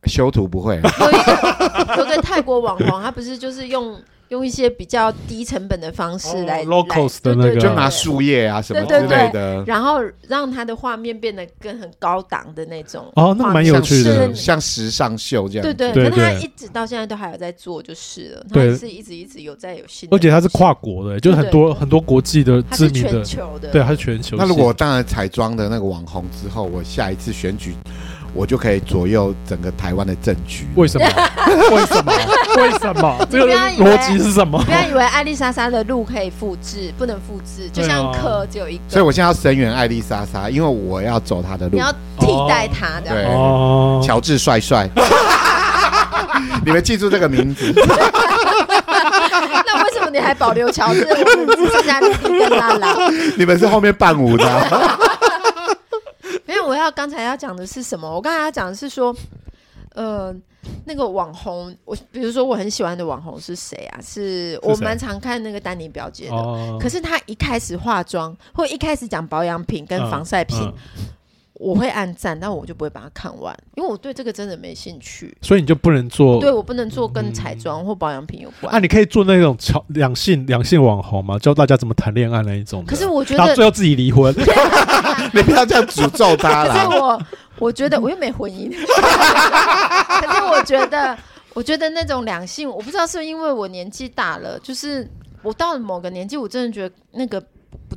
修图不会。有一个有个泰国网红，他不是就是用用一些比较低成本的方式来、哦 locals 的那个。就拿树叶啊什么之类的，然后让它的画面变得更很高档的那种哦那蛮有趣的。像时尚秀这样子。对对，对可是他一直到现在都还有在做，就是了。他对是一直一直有在有新的，而且它是跨国的，就是很多很多国际的他是全知名的，球的，对，它是全球性。那如果我当然彩妆的那个网红之后，我下一次选举，我就可以左右整个台湾的政局。为什么？为什么？为什么？这个逻辑是什么？不要以为艾丽莎莎的路可以复制，不能复制，就像课只有一个。所以我现在要声援艾丽莎莎，因为我要走她的路，你要替代她的。对，哦，乔治帅帅，你们记住这个名字。那为什么你还保留乔治？我们只剩下莉莉跟拉拉。你们是后面伴舞的。没有，我要刚才要讲的是什么？我刚才要讲的是说，呃，那个网红，我比如说我很喜欢的网红是谁啊？是我蛮常看那个丹尼表姐的。哦、可是她一开始化妆，或一开始讲保养品跟防晒品。我会按赞，但我就不会把它看完，因为我对这个真的没兴趣。所以你就不能做？对，我不能做跟彩妆或保养品有关。啊，你可以做那种超两性两性网红嘛？教大家怎么谈恋爱那一种。可是我觉得，然后最后自己离婚，你不要这样诅咒他了。可是我，我觉得我又没婚姻。可是我觉得，我觉得那种两性，我不知道是不是因为我年纪大了，就是我到了某个年纪，我真的觉得那个。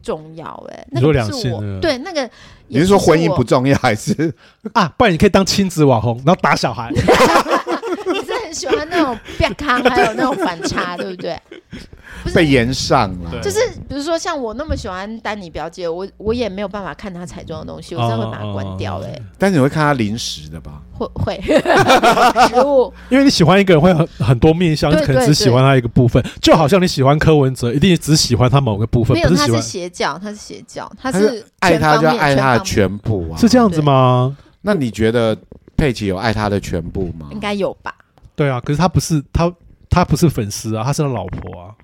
不重要哎、欸，那个是我对那个，你是说婚姻不重要还是啊？不然你可以当亲子网红，然后打小孩。喜欢那种变康，还有那种反差，对不对？被延上了，就是比如说像我那么喜欢丹尼表姐，我我也没有办法看她彩妆的东西，我真的会把它关掉嘞、欸。但是你会看她零食的吧？会会 食物，因为你喜欢一个人会很很多面向，可能只喜欢他一个部分，就好像你喜欢柯文哲，一定只喜欢他某个部分。没有，他是邪教，他是邪教，他是爱他就爱他的全部啊，是这样子吗？那你觉得佩奇有爱他的全部吗？应该有吧。对啊，可是他不是他，他不是粉丝啊，他是他老婆啊。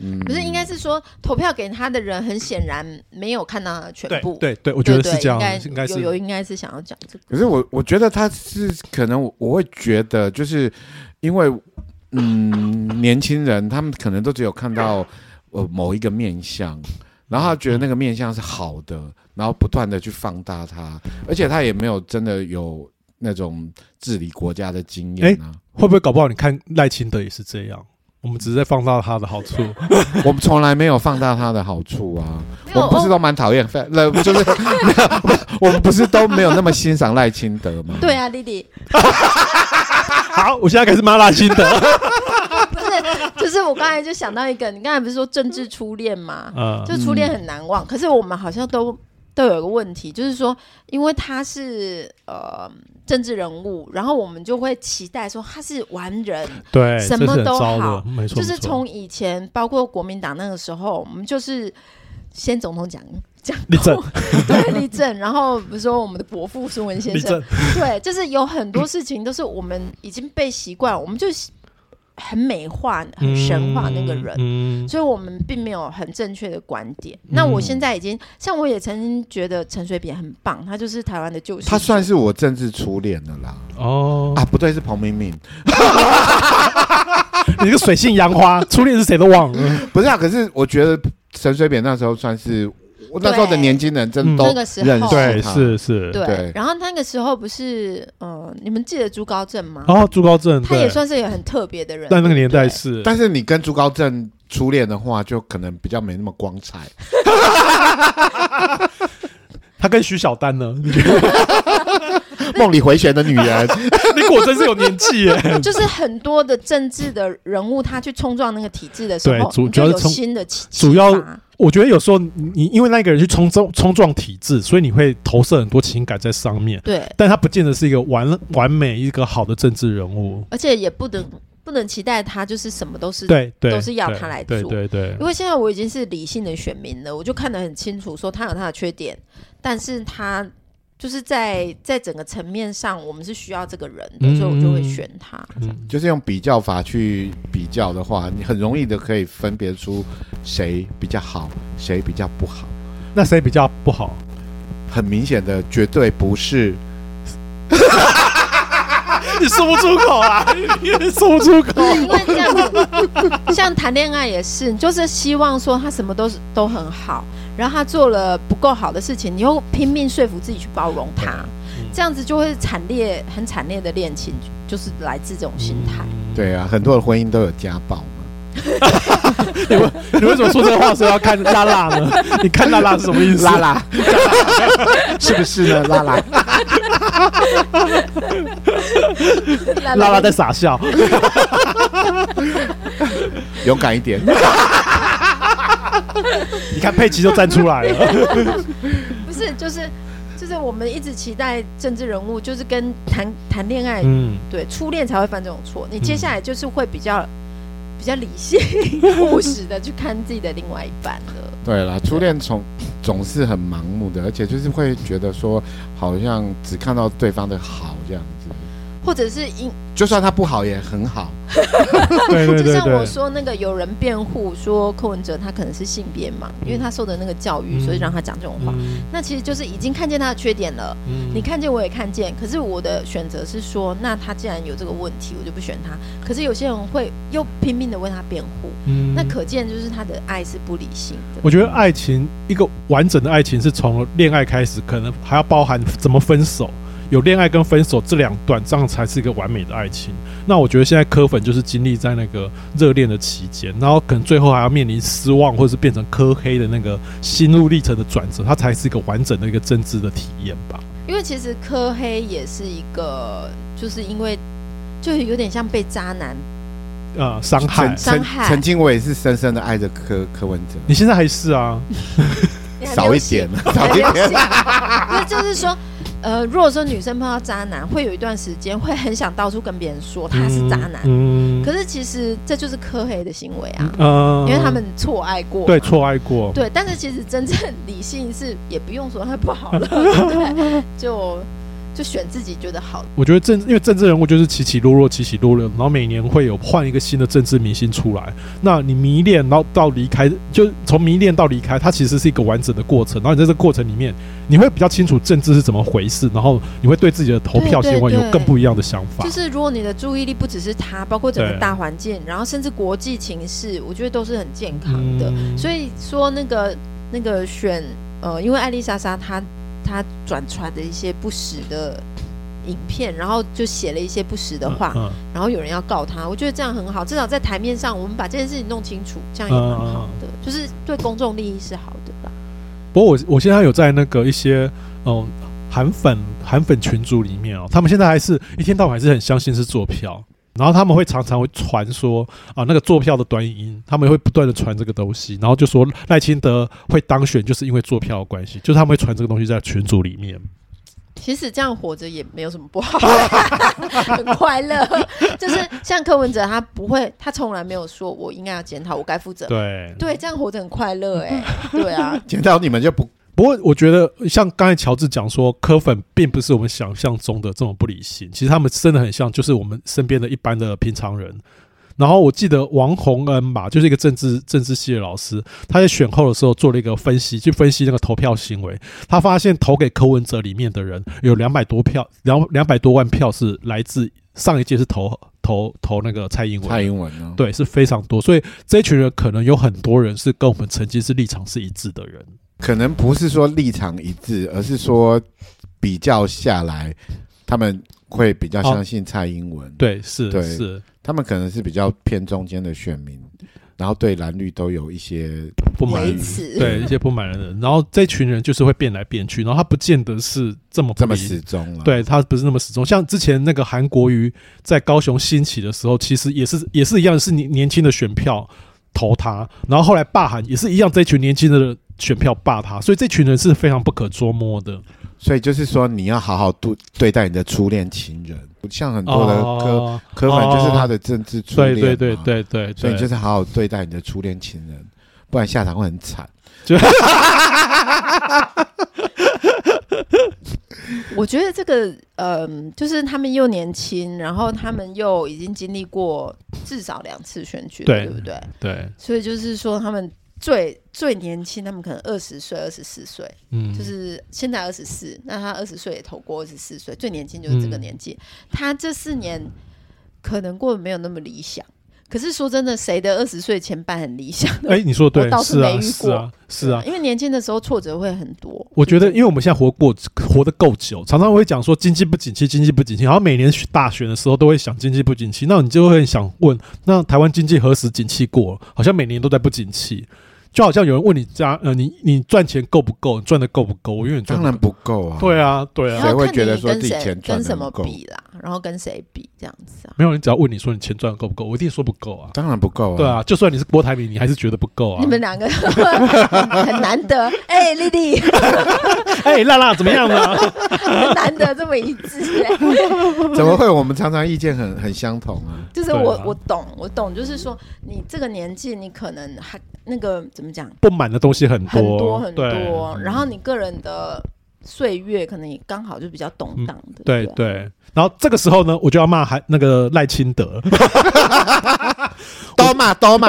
嗯，不是，应该是说投票给他的人很显然没有看到他的全部。对对，对，我觉得是这样，应该是有有应该是想要讲这个。可是我我觉得他是可能我会觉得，就是因为嗯，年轻人他们可能都只有看到呃某一个面相，然后他觉得那个面相是好的，然后不断的去放大它，而且他也没有真的有那种治理国家的经验啊。会不会搞不好你看赖清德也是这样？我们只是在放大他的好处，我们从来没有放大他的好处啊！我们不是都蛮讨厌，那就是，我们不是都没有那么欣赏赖清德吗？对啊，弟弟。好，我现在开始骂赖清德。不是，就是我刚才就想到一个，你刚才不是说政治初恋吗？嗯，就初恋很难忘，可是我们好像都。都有一个问题，就是说，因为他是呃政治人物，然后我们就会期待说他是完人，对，什么都好，就是从以前包括国民党那个时候，我们就是先总统讲讲立正，对立正，然后比如说我们的国父孙文先生，对，就是有很多事情都是我们已经被习惯，我们就。很美化、很神化那个人，嗯嗯、所以我们并没有很正确的观点。嗯、那我现在已经，像我也曾经觉得陈水扁很棒，他就是台湾的救星。他算是我政治初恋的啦。哦啊，不对，是彭明敏。你个水性杨花，初恋是谁都忘了。不是啊，可是我觉得陈水扁那时候算是。我那时候的年轻人真的都认识他，对，是是，对。然后那个时候不是，嗯，你们记得朱高正吗？哦，朱高正，他也算是一个很特别的人。在那个年代是，但是你跟朱高正初恋的话，就可能比较没那么光彩。他跟徐小丹呢？梦里回旋的女人，你果真是有年纪耶！就是很多的政治的人物，他去冲撞那个体制的时候，主要有新的主要，我觉得有时候你因为那个人去冲撞冲撞体制，所以你会投射很多情感在上面。对，但他不见得是一个完完美一个好的政治人物，而且也不能不能期待他就是什么都是对，都是要他来做。对对对，因为现在我已经是理性的选民了，我就看得很清楚，说他有他的缺点，但是他。就是在在整个层面上，我们是需要这个人的，嗯、所以我就会选他。嗯，就是用比较法去比较的话，你很容易的可以分别出谁比较好，谁比较不好。那谁比较不好？很明显的，绝对不是。你说不出口啊！你说不出口。因为这样子，像谈恋爱也是，就是希望说他什么都是都很好。然后他做了不够好的事情，你又拼命说服自己去包容他，嗯、这样子就会惨烈、很惨烈的恋情，就是来自这种心态。嗯、对啊，很多的婚姻都有家暴嘛。你为你为什么说这个话说要看拉拉呢？你看拉拉是什么意思？拉拉，是不是呢？拉拉。拉拉拉在傻笑，勇敢一点。你看佩奇就站出来了。不是，就是就是我们一直期待政治人物，就是跟谈谈恋爱，嗯，对初恋才会犯这种错。你接下来就是会比较、比较理性、务实的去看自己的另外一半的。对啦，初恋从总是很盲目的，而且就是会觉得说，好像只看到对方的好这样子，或者是因就算他不好也很好。对对对就像我，说那个有人辩护说柯文哲他可能是性别盲，因为他受的那个教育，嗯所以让他讲这种话。嗯那其实就是已经看见他的缺点了，嗯你看见我也看见，可是我的选择是说，那他既然有这个问题，我就不选他。可是有些人会又拼命的为他辩护，嗯那可见就是他的爱是不理性的。我觉得爱情一个完整的爱情是从恋爱开始，可能还要包含怎么分手，有恋爱跟分手这两段，这样才是一个完美的爱情。那我觉得现在柯粉就是经历在那个热恋的期间，然后可能最后还要面临失望，或者是变成柯黑的那个心路历程的转折，它才是一个完整的一个政治的体验吧。因为其实柯黑也是一个，就是因为就有点像被渣男。呃，伤害伤害曾经我也是深深的爱着柯柯文哲，你现在还是啊？少一写点，少一点。那就是说，呃，如果说女生碰到渣男，会有一段时间会很想到处跟别人说他是渣男。嗯，可是其实这就是科黑的行为啊，呃因为他们错爱过。对错爱过，对，但是其实真正理性是也不用说他不好了，对？就就选自己觉得好的。我觉得政，因为政治人物就是起起落落，起起落落，然后每年会有换一个新的政治明星出来。那你迷恋，然后到离开，就从迷恋到离开，它其实是一个完整的过程。然后你在这个过程里面，你会比较清楚政治是怎么回事，然后你会对自己的投票行为有更不一样的想法。就是如果你的注意力不只是他，包括整个大环境，然后甚至国际情势，我觉得都是很健康的。嗯所以说那个那个选呃，因为艾丽莎莎她她转传的一些不实的影片，然后就写了一些不实的话，嗯然后有人要告他，我觉得这样很好，至少在台面上我们把这件事情弄清楚，这样也蛮好的，嗯就是对公众利益是好的啦。不过我我现在有在那个一些嗯韩粉韩粉群组里面哦，他们现在还是一天到晚还是很相信是坐票，然后他们会常常会传说啊那个坐票的短音，他们会不断的传这个东西，然后就说赖清德会当选就是因为坐票的关系，就是他们会传这个东西在群组里面。其实这样活着也没有什么不好，很快乐。就是像柯文哲，他不会，他从来没有说我应该要检讨，我该负责。对，对，这样活着很快乐哎、对啊，检讨你们就不不过我觉得像刚才乔治讲说，柯粉并不是我们想象中的这么不理性，其实他们真的很像，就是我们身边的一般的平常人。然后我记得王洪恩吧，就是一个政治政治系的老师，他在选后的时候做了一个分析，去分析那个投票行为。他发现投给柯文哲里面的人有两百多票，两两百多万票是来自上一届是投投投那个蔡英文，蔡英文呢？，对，是非常多。所以这群人可能有很多人是跟我们曾经是立场是一致的人。可能不是说立场一致，而是说比较下来，他们会比较相信蔡英文。对，是对是他们可能是比较偏中间的选民，然后对蓝绿都有一些不满对一些不满的人，然后这群人就是会变来变去，然后他不见得是这么这么理始终了。对他不是那么始终。像之前那个韩国瑜在高雄兴起的时候，其实也是也是一样，是年年轻的选票投他，然后后来罢韩也是一样，这群年轻的选票霸他，所以这群人是非常不可捉摸的。所以就是说，你要好好对对待你的初恋情人，像很多的柯哦柯粉就是他的政治初恋嘛，对对对对对，所以就是好好对待你的初恋情人，不然下场会很惨。我觉得这个，嗯、就是他们又年轻，然后他们又已经经历过至少两次选举了，对对不对？对，所以就是说，他们最最年轻，他们可能二十岁、二十四岁，嗯，就是现在二十四，那他二十岁也投过二十四岁，最年轻就是这个年纪。他这四年可能过得没有那么理想，可是说真的，谁的二十岁前半很理想的？哎，你说的对，我倒是没遇过是啊是啊，因为年轻的时候挫折会很多。我觉得，因为我们现在活过活得够久，常常会讲说经济不景气，经济不景气，然后每年大选的时候都会想经济不景气，那你就会想问，那台湾经济何时景气过？好像每年都在不景气，就好像有人问你家呃，你你赚钱够不够？赚的够不够？我永远当然不够啊。对啊，对啊。谁会觉得说自己你跟谁钱赚得跟什么不够比啦，然后跟谁比这样子啊？没有人只要问你说你钱赚的够不够，我一定说不够啊。当然不够啊。对啊，就算你是郭台铭，你还是觉得不够啊。你们两个 很难得，哎、欸，丽丽，哎，娜娜怎么样呢？很难得这么一致、欸，怎么会？我们常常意见很很相同啊。就是我、啊、我懂我懂，就是说你这个年纪，你可能还那个怎么讲，不满的东西很多很多很多，然后你个人的岁月可能也刚好就比较动荡的，嗯、对对，对。然后这个时候呢，我就要骂还那个赖清德，都骂都骂。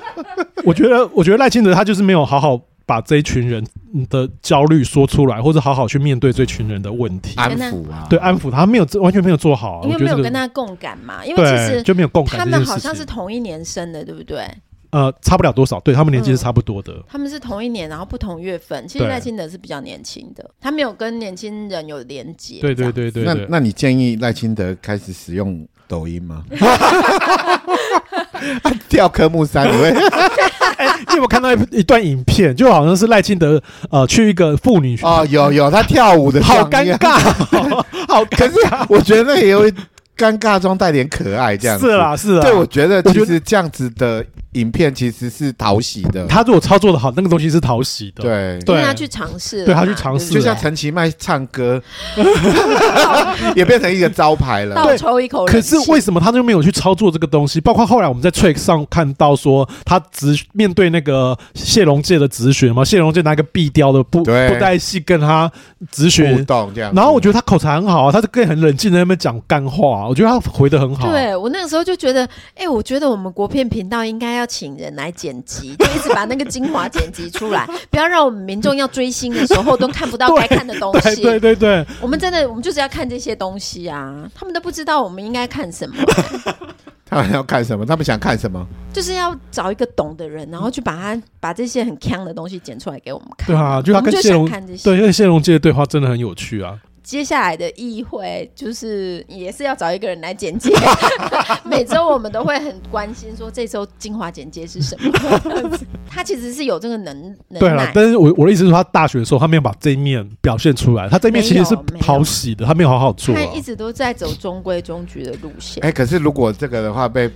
我觉得我觉得赖清德他就是没有好好把这一群人的焦虑说出来，或者好好去面对这群人的问题，安抚啊，对安抚他，他没有完全没有做好、啊，因为没有跟他共感嘛，因为其实就没有共感，他们好像是同一年生的，对不对？呃，差不了多少，对他们年纪是差不多的、嗯。他们是同一年，然后不同月份。其实赖清德是比较年轻的，他没有跟年轻人有连接。对对对对，对。那那你建议赖清德开始使用抖音吗？跳科目三，你会？哎、欸，你有没有看到一一段影片？就好像是赖清德呃去一个妇女哦，有有他跳舞的，好尴 尬，好尴尬。可是我觉得那也有尴尬中带点可爱，这样是啦是啦。对，我觉得其实这样子的。影片其实是讨喜的，他如果操作的好，那个东西是讨喜的。对，对，他去尝试，对他去尝试，就像陈其迈唱歌，也变成一个招牌了。倒抽一口。可是为什么他就没有去操作这个东西？包括后来我们在 Trick 上看到说，他直面对那个谢龙介的直询嘛，谢龙介拿一个壁雕的布布袋戏跟他直询互动这样。然后我觉得他口才很好啊，他就可以很冷静的在那边讲干话，我觉得他回的很好。对我那个时候就觉得，哎、欸，我觉得我们国片频道应该要。请人来剪辑，就一直把那个精华剪辑出来，不要让我们民众要追星的时候都看不到该看的东西。对对对，对，我们真的，我们就是要看这些东西啊！他们都不知道我们应该看什么。他们要看什么？他们想看什么？就是要找一个懂的人，然后去把他把这些很锵的东西剪出来给我们看。对啊，就他跟谢龙对，因为谢龙介的对话真的很有趣啊。接下来的议会就是也是要找一个人来剪接，每周我们都会很关心说这周精华剪接是什么。他其实是有这个能能对了，但是我我的意思是说，他大学的时候他没有把这一面表现出来，他这一面其实是讨喜的，他没有好好做、啊，他一直都在走中规中矩的路线。哎、欸，可是如果这个的话被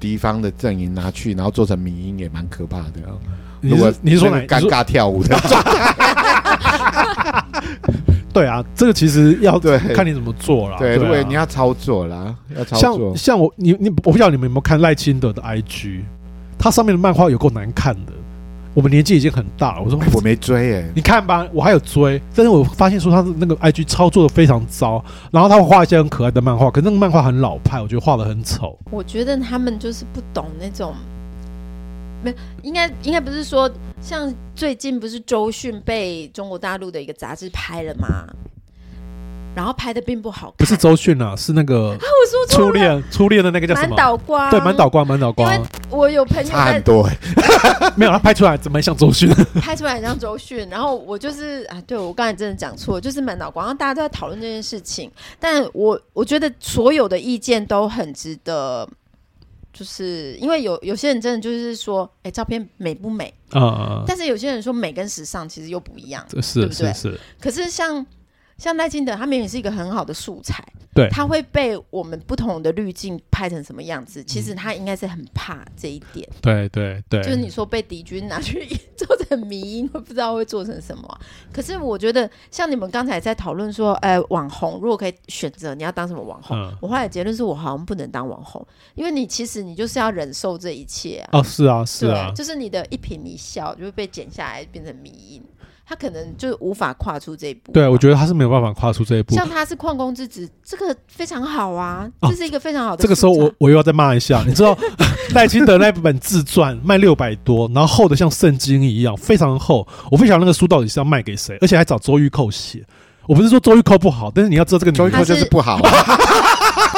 敌方的阵营拿去，然后做成民音，也蛮可怕的、哦。如果你是说尴尬跳舞的状态。对啊，这个其实要看你怎么做啦。对，对、啊，你要操作啦，要操作。像像我，你你，我不知道你们有没有看赖清德的 IG，他上面的漫画有够难看的。我们年纪已经很大了，我说我没追哎，你看吧，我还有追，但是我发现说他的那个 IG 操作的非常糟，然后他会画一些很可爱的漫画，可是那个漫画很老派，我觉得画的很丑。我觉得他们就是不懂那种。没，应该应该不是说，像最近不是周迅被中国大陆的一个杂志拍了吗？然后拍的并不好看。不是周迅啊，是那个 啊，我说初恋初恋的那个叫什么？满岛光。对，满岛光，满岛光。因为我有朋友差很多哎，没有他拍出来怎么像周迅？拍出来很像周迅。然后我就是啊，对我刚才真的讲错，就是满岛光。然后大家都在讨论这件事情，但我我觉得所有的意见都很值得。就是因为有有些人真的就是说，哎、欸，照片美不美？但是有些人说美跟时尚其实又不一样，是对不对？是是。可是像像赖清德，他明明是一个很好的素材。对，他会被我们不同的滤镜拍成什么样子？其实他应该是很怕这一点。对对对，就是你说被敌军拿去做成迷因，会不知道会做成什么啊。可是我觉得，像你们刚才在讨论说，呃，网红如果可以选择，你要当什么网红？嗯，我后来结论是我好像不能当网红，因为你其实你就是要忍受这一切啊。哦，是啊，是啊，就是你的一颦一笑就会被剪下来变成迷因。他可能就无法跨出这一步。对，我觉得他是没有办法跨出这一步。像他是矿工之子，这个非常好啊，这、啊、是一个非常好的。这个时候我我又要再骂一下，你知道 赖清德那本自传卖六百多，然后厚的像圣经一样，非常厚。我不晓得那个书到底是要卖给谁，而且还找周玉蔻写。我不是说周玉蔻不好，但是你要知道这个周玉蔻就是不好。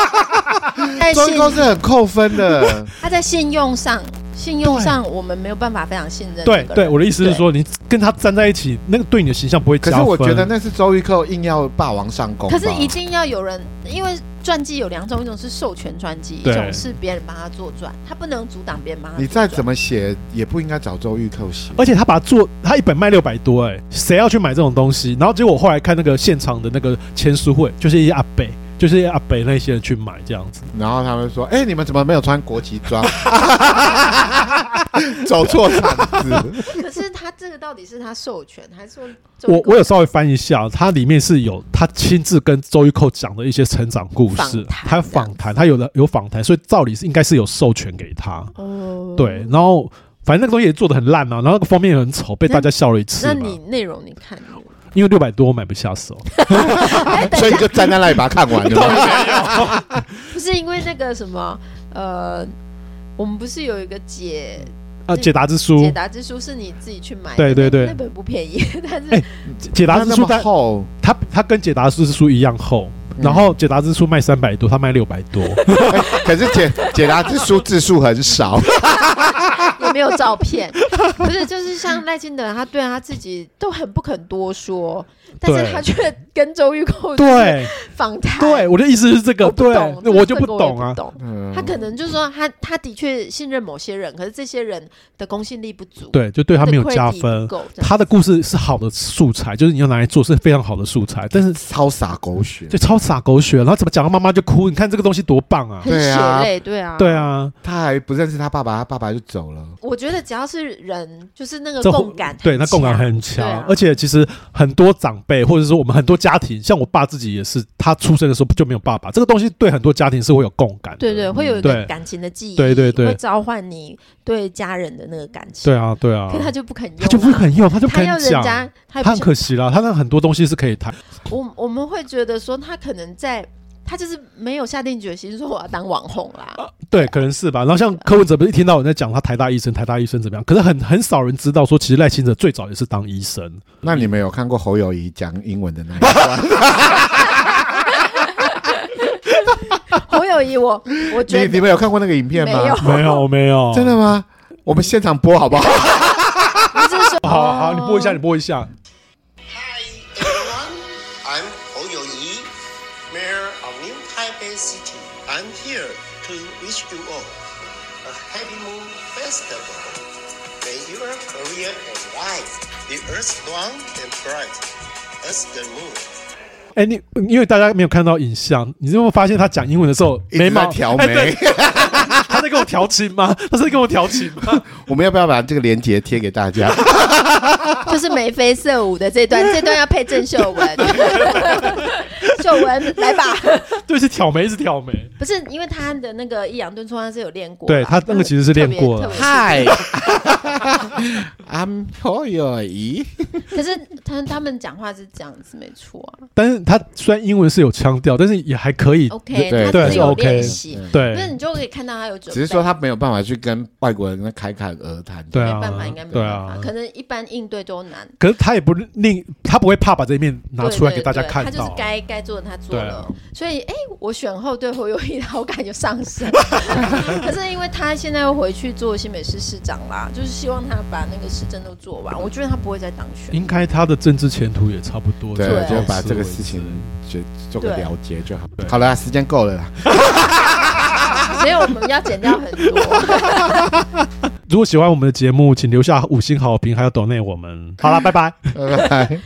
周玉蔻是很扣分的，他在信用上。信用上我们没有办法非常信任。对对，我的意思是说，你跟他站在一起，那个对你的形象不会加分。可是我觉得那是周玉蔻硬要霸王上弓。可是一定要有人，因为传记有两种，一种是授权传记，一种是别人帮他做传，他不能阻挡别人帮他。你再怎么写，也不应该找周玉蔻写。而且他把它做，他一本卖六百多，哎，谁要去买这种东西？然后结果我后来看那个现场的那个签书会，就是一些阿北，就是阿北那些人去买这样子。然后他们说：“哎、你们怎么没有穿国旗装？走错场子。可是他这个到底是他授权，还是说我我有稍微翻一下，他里面是有他亲自跟周玉蔻讲的一些成长故事他访谈，他有的有访谈，所以照理是应该是有授权给他。哦，对，然后反正那个东西也做的很烂啊，然后那个封面也很丑，被大家笑了一次那嘛。你内容你看，因为六百多我买不下手，哎，等所以你就，站在那里把它看完了吗。不是因为那个什么，呃，我们不是有一个解啊，解答之解书，答之书是你自己去买的，对对对。那本不便宜，但是哎解答之那么书但厚，它它跟解答之书一样厚，然后解答之书卖三百多，他卖六百多，可是解解答之书字数很少。没有照片，不是，就是像赖清德，他对他自己都很不肯多说，但是他却跟周玉蔻对访谈，对，我的意思是这个，我不对懂，，我就这个我也懂啊。他可能就是说他他的确信任某些人，可是这些人的公信力不足，对，就对他没有加分他的故事是好的素材，就是你要拿来做是非常好的素材，但是超傻狗血就，超傻狗血，然后怎么讲到妈妈就哭？你看这个东西多棒啊！很血对啊泪，对啊，对。啊，他还不认识他爸爸，他爸爸就走了。我觉得只要是人，就是那个共感，对，那共感很强啊，而且其实很多长辈或者说我们很多家庭，像我爸自己也是，他出生的时候就没有爸爸，这个东西对很多家庭是会有共感的。对对，会有一对个感情的记忆，对对对会召唤你对家人的那个感情。对啊，对啊可，他就不肯用啊，他就不肯用，他就不肯他要人家讲，，他很可惜啦，他那很多东西是可以谈。我我们会觉得说，他可能在，他就是没有下定决心说我要当网红啦。对，可能是吧。然后像柯文哲不是一天到我在讲他台大医生，台大医生怎么样？可是很很少人知道说，其实赖清德最早也是当医生。那你们有看过侯友谊讲英文的那一段？侯友谊，我我觉你得你们有看过那个影片吗？没有没有，没有，真的吗？我们现场播好不好？不是说好好，你播一下，你播一下。Festival. May your career and life be as strong and bright as the moon. 哎，你因为大家没有看到影像，你有没有发现他讲英文的时候眉毛在调眉在跟我调情吗？他是在跟我调情吗？我们要不要把这个链接贴给大家？就是眉飞色舞的这段，这段要配郑秀文，秀文来吧。对，是挑眉，是挑眉。不是因为他的那个抑扬顿挫，他是有练过，对他那个其实是练过的嗨，I'm 侯友宜。可是他他们讲话是这样子，没错啊。但是他虽然英文是有腔调，但是也还可以。OK，对对是他只是有 OK 练习，嗯对那你就可以看到他有准备。只是说他没有办法去跟外国人侃侃而谈。对啊没办法，应该没对办法，啊可能一般应对都难。可是他也不令他不会怕把这一面拿出来给大家看对对对他就是到。该该做的他做了，啊所以哎、我选后对侯友宜的好感就上升。可是因为他现在又回去做新北市市长啦，就是希望他把那个市政都做完，我觉得他不会再当选。应该他的政治前途也差不多。对，对就把这个事情就做个对了结就好对。好了，时间够了啦。所以我们要剪掉很多。如果喜欢我们的节目，请留下五星好评，还有抖内我们。好了，拜拜。拜拜。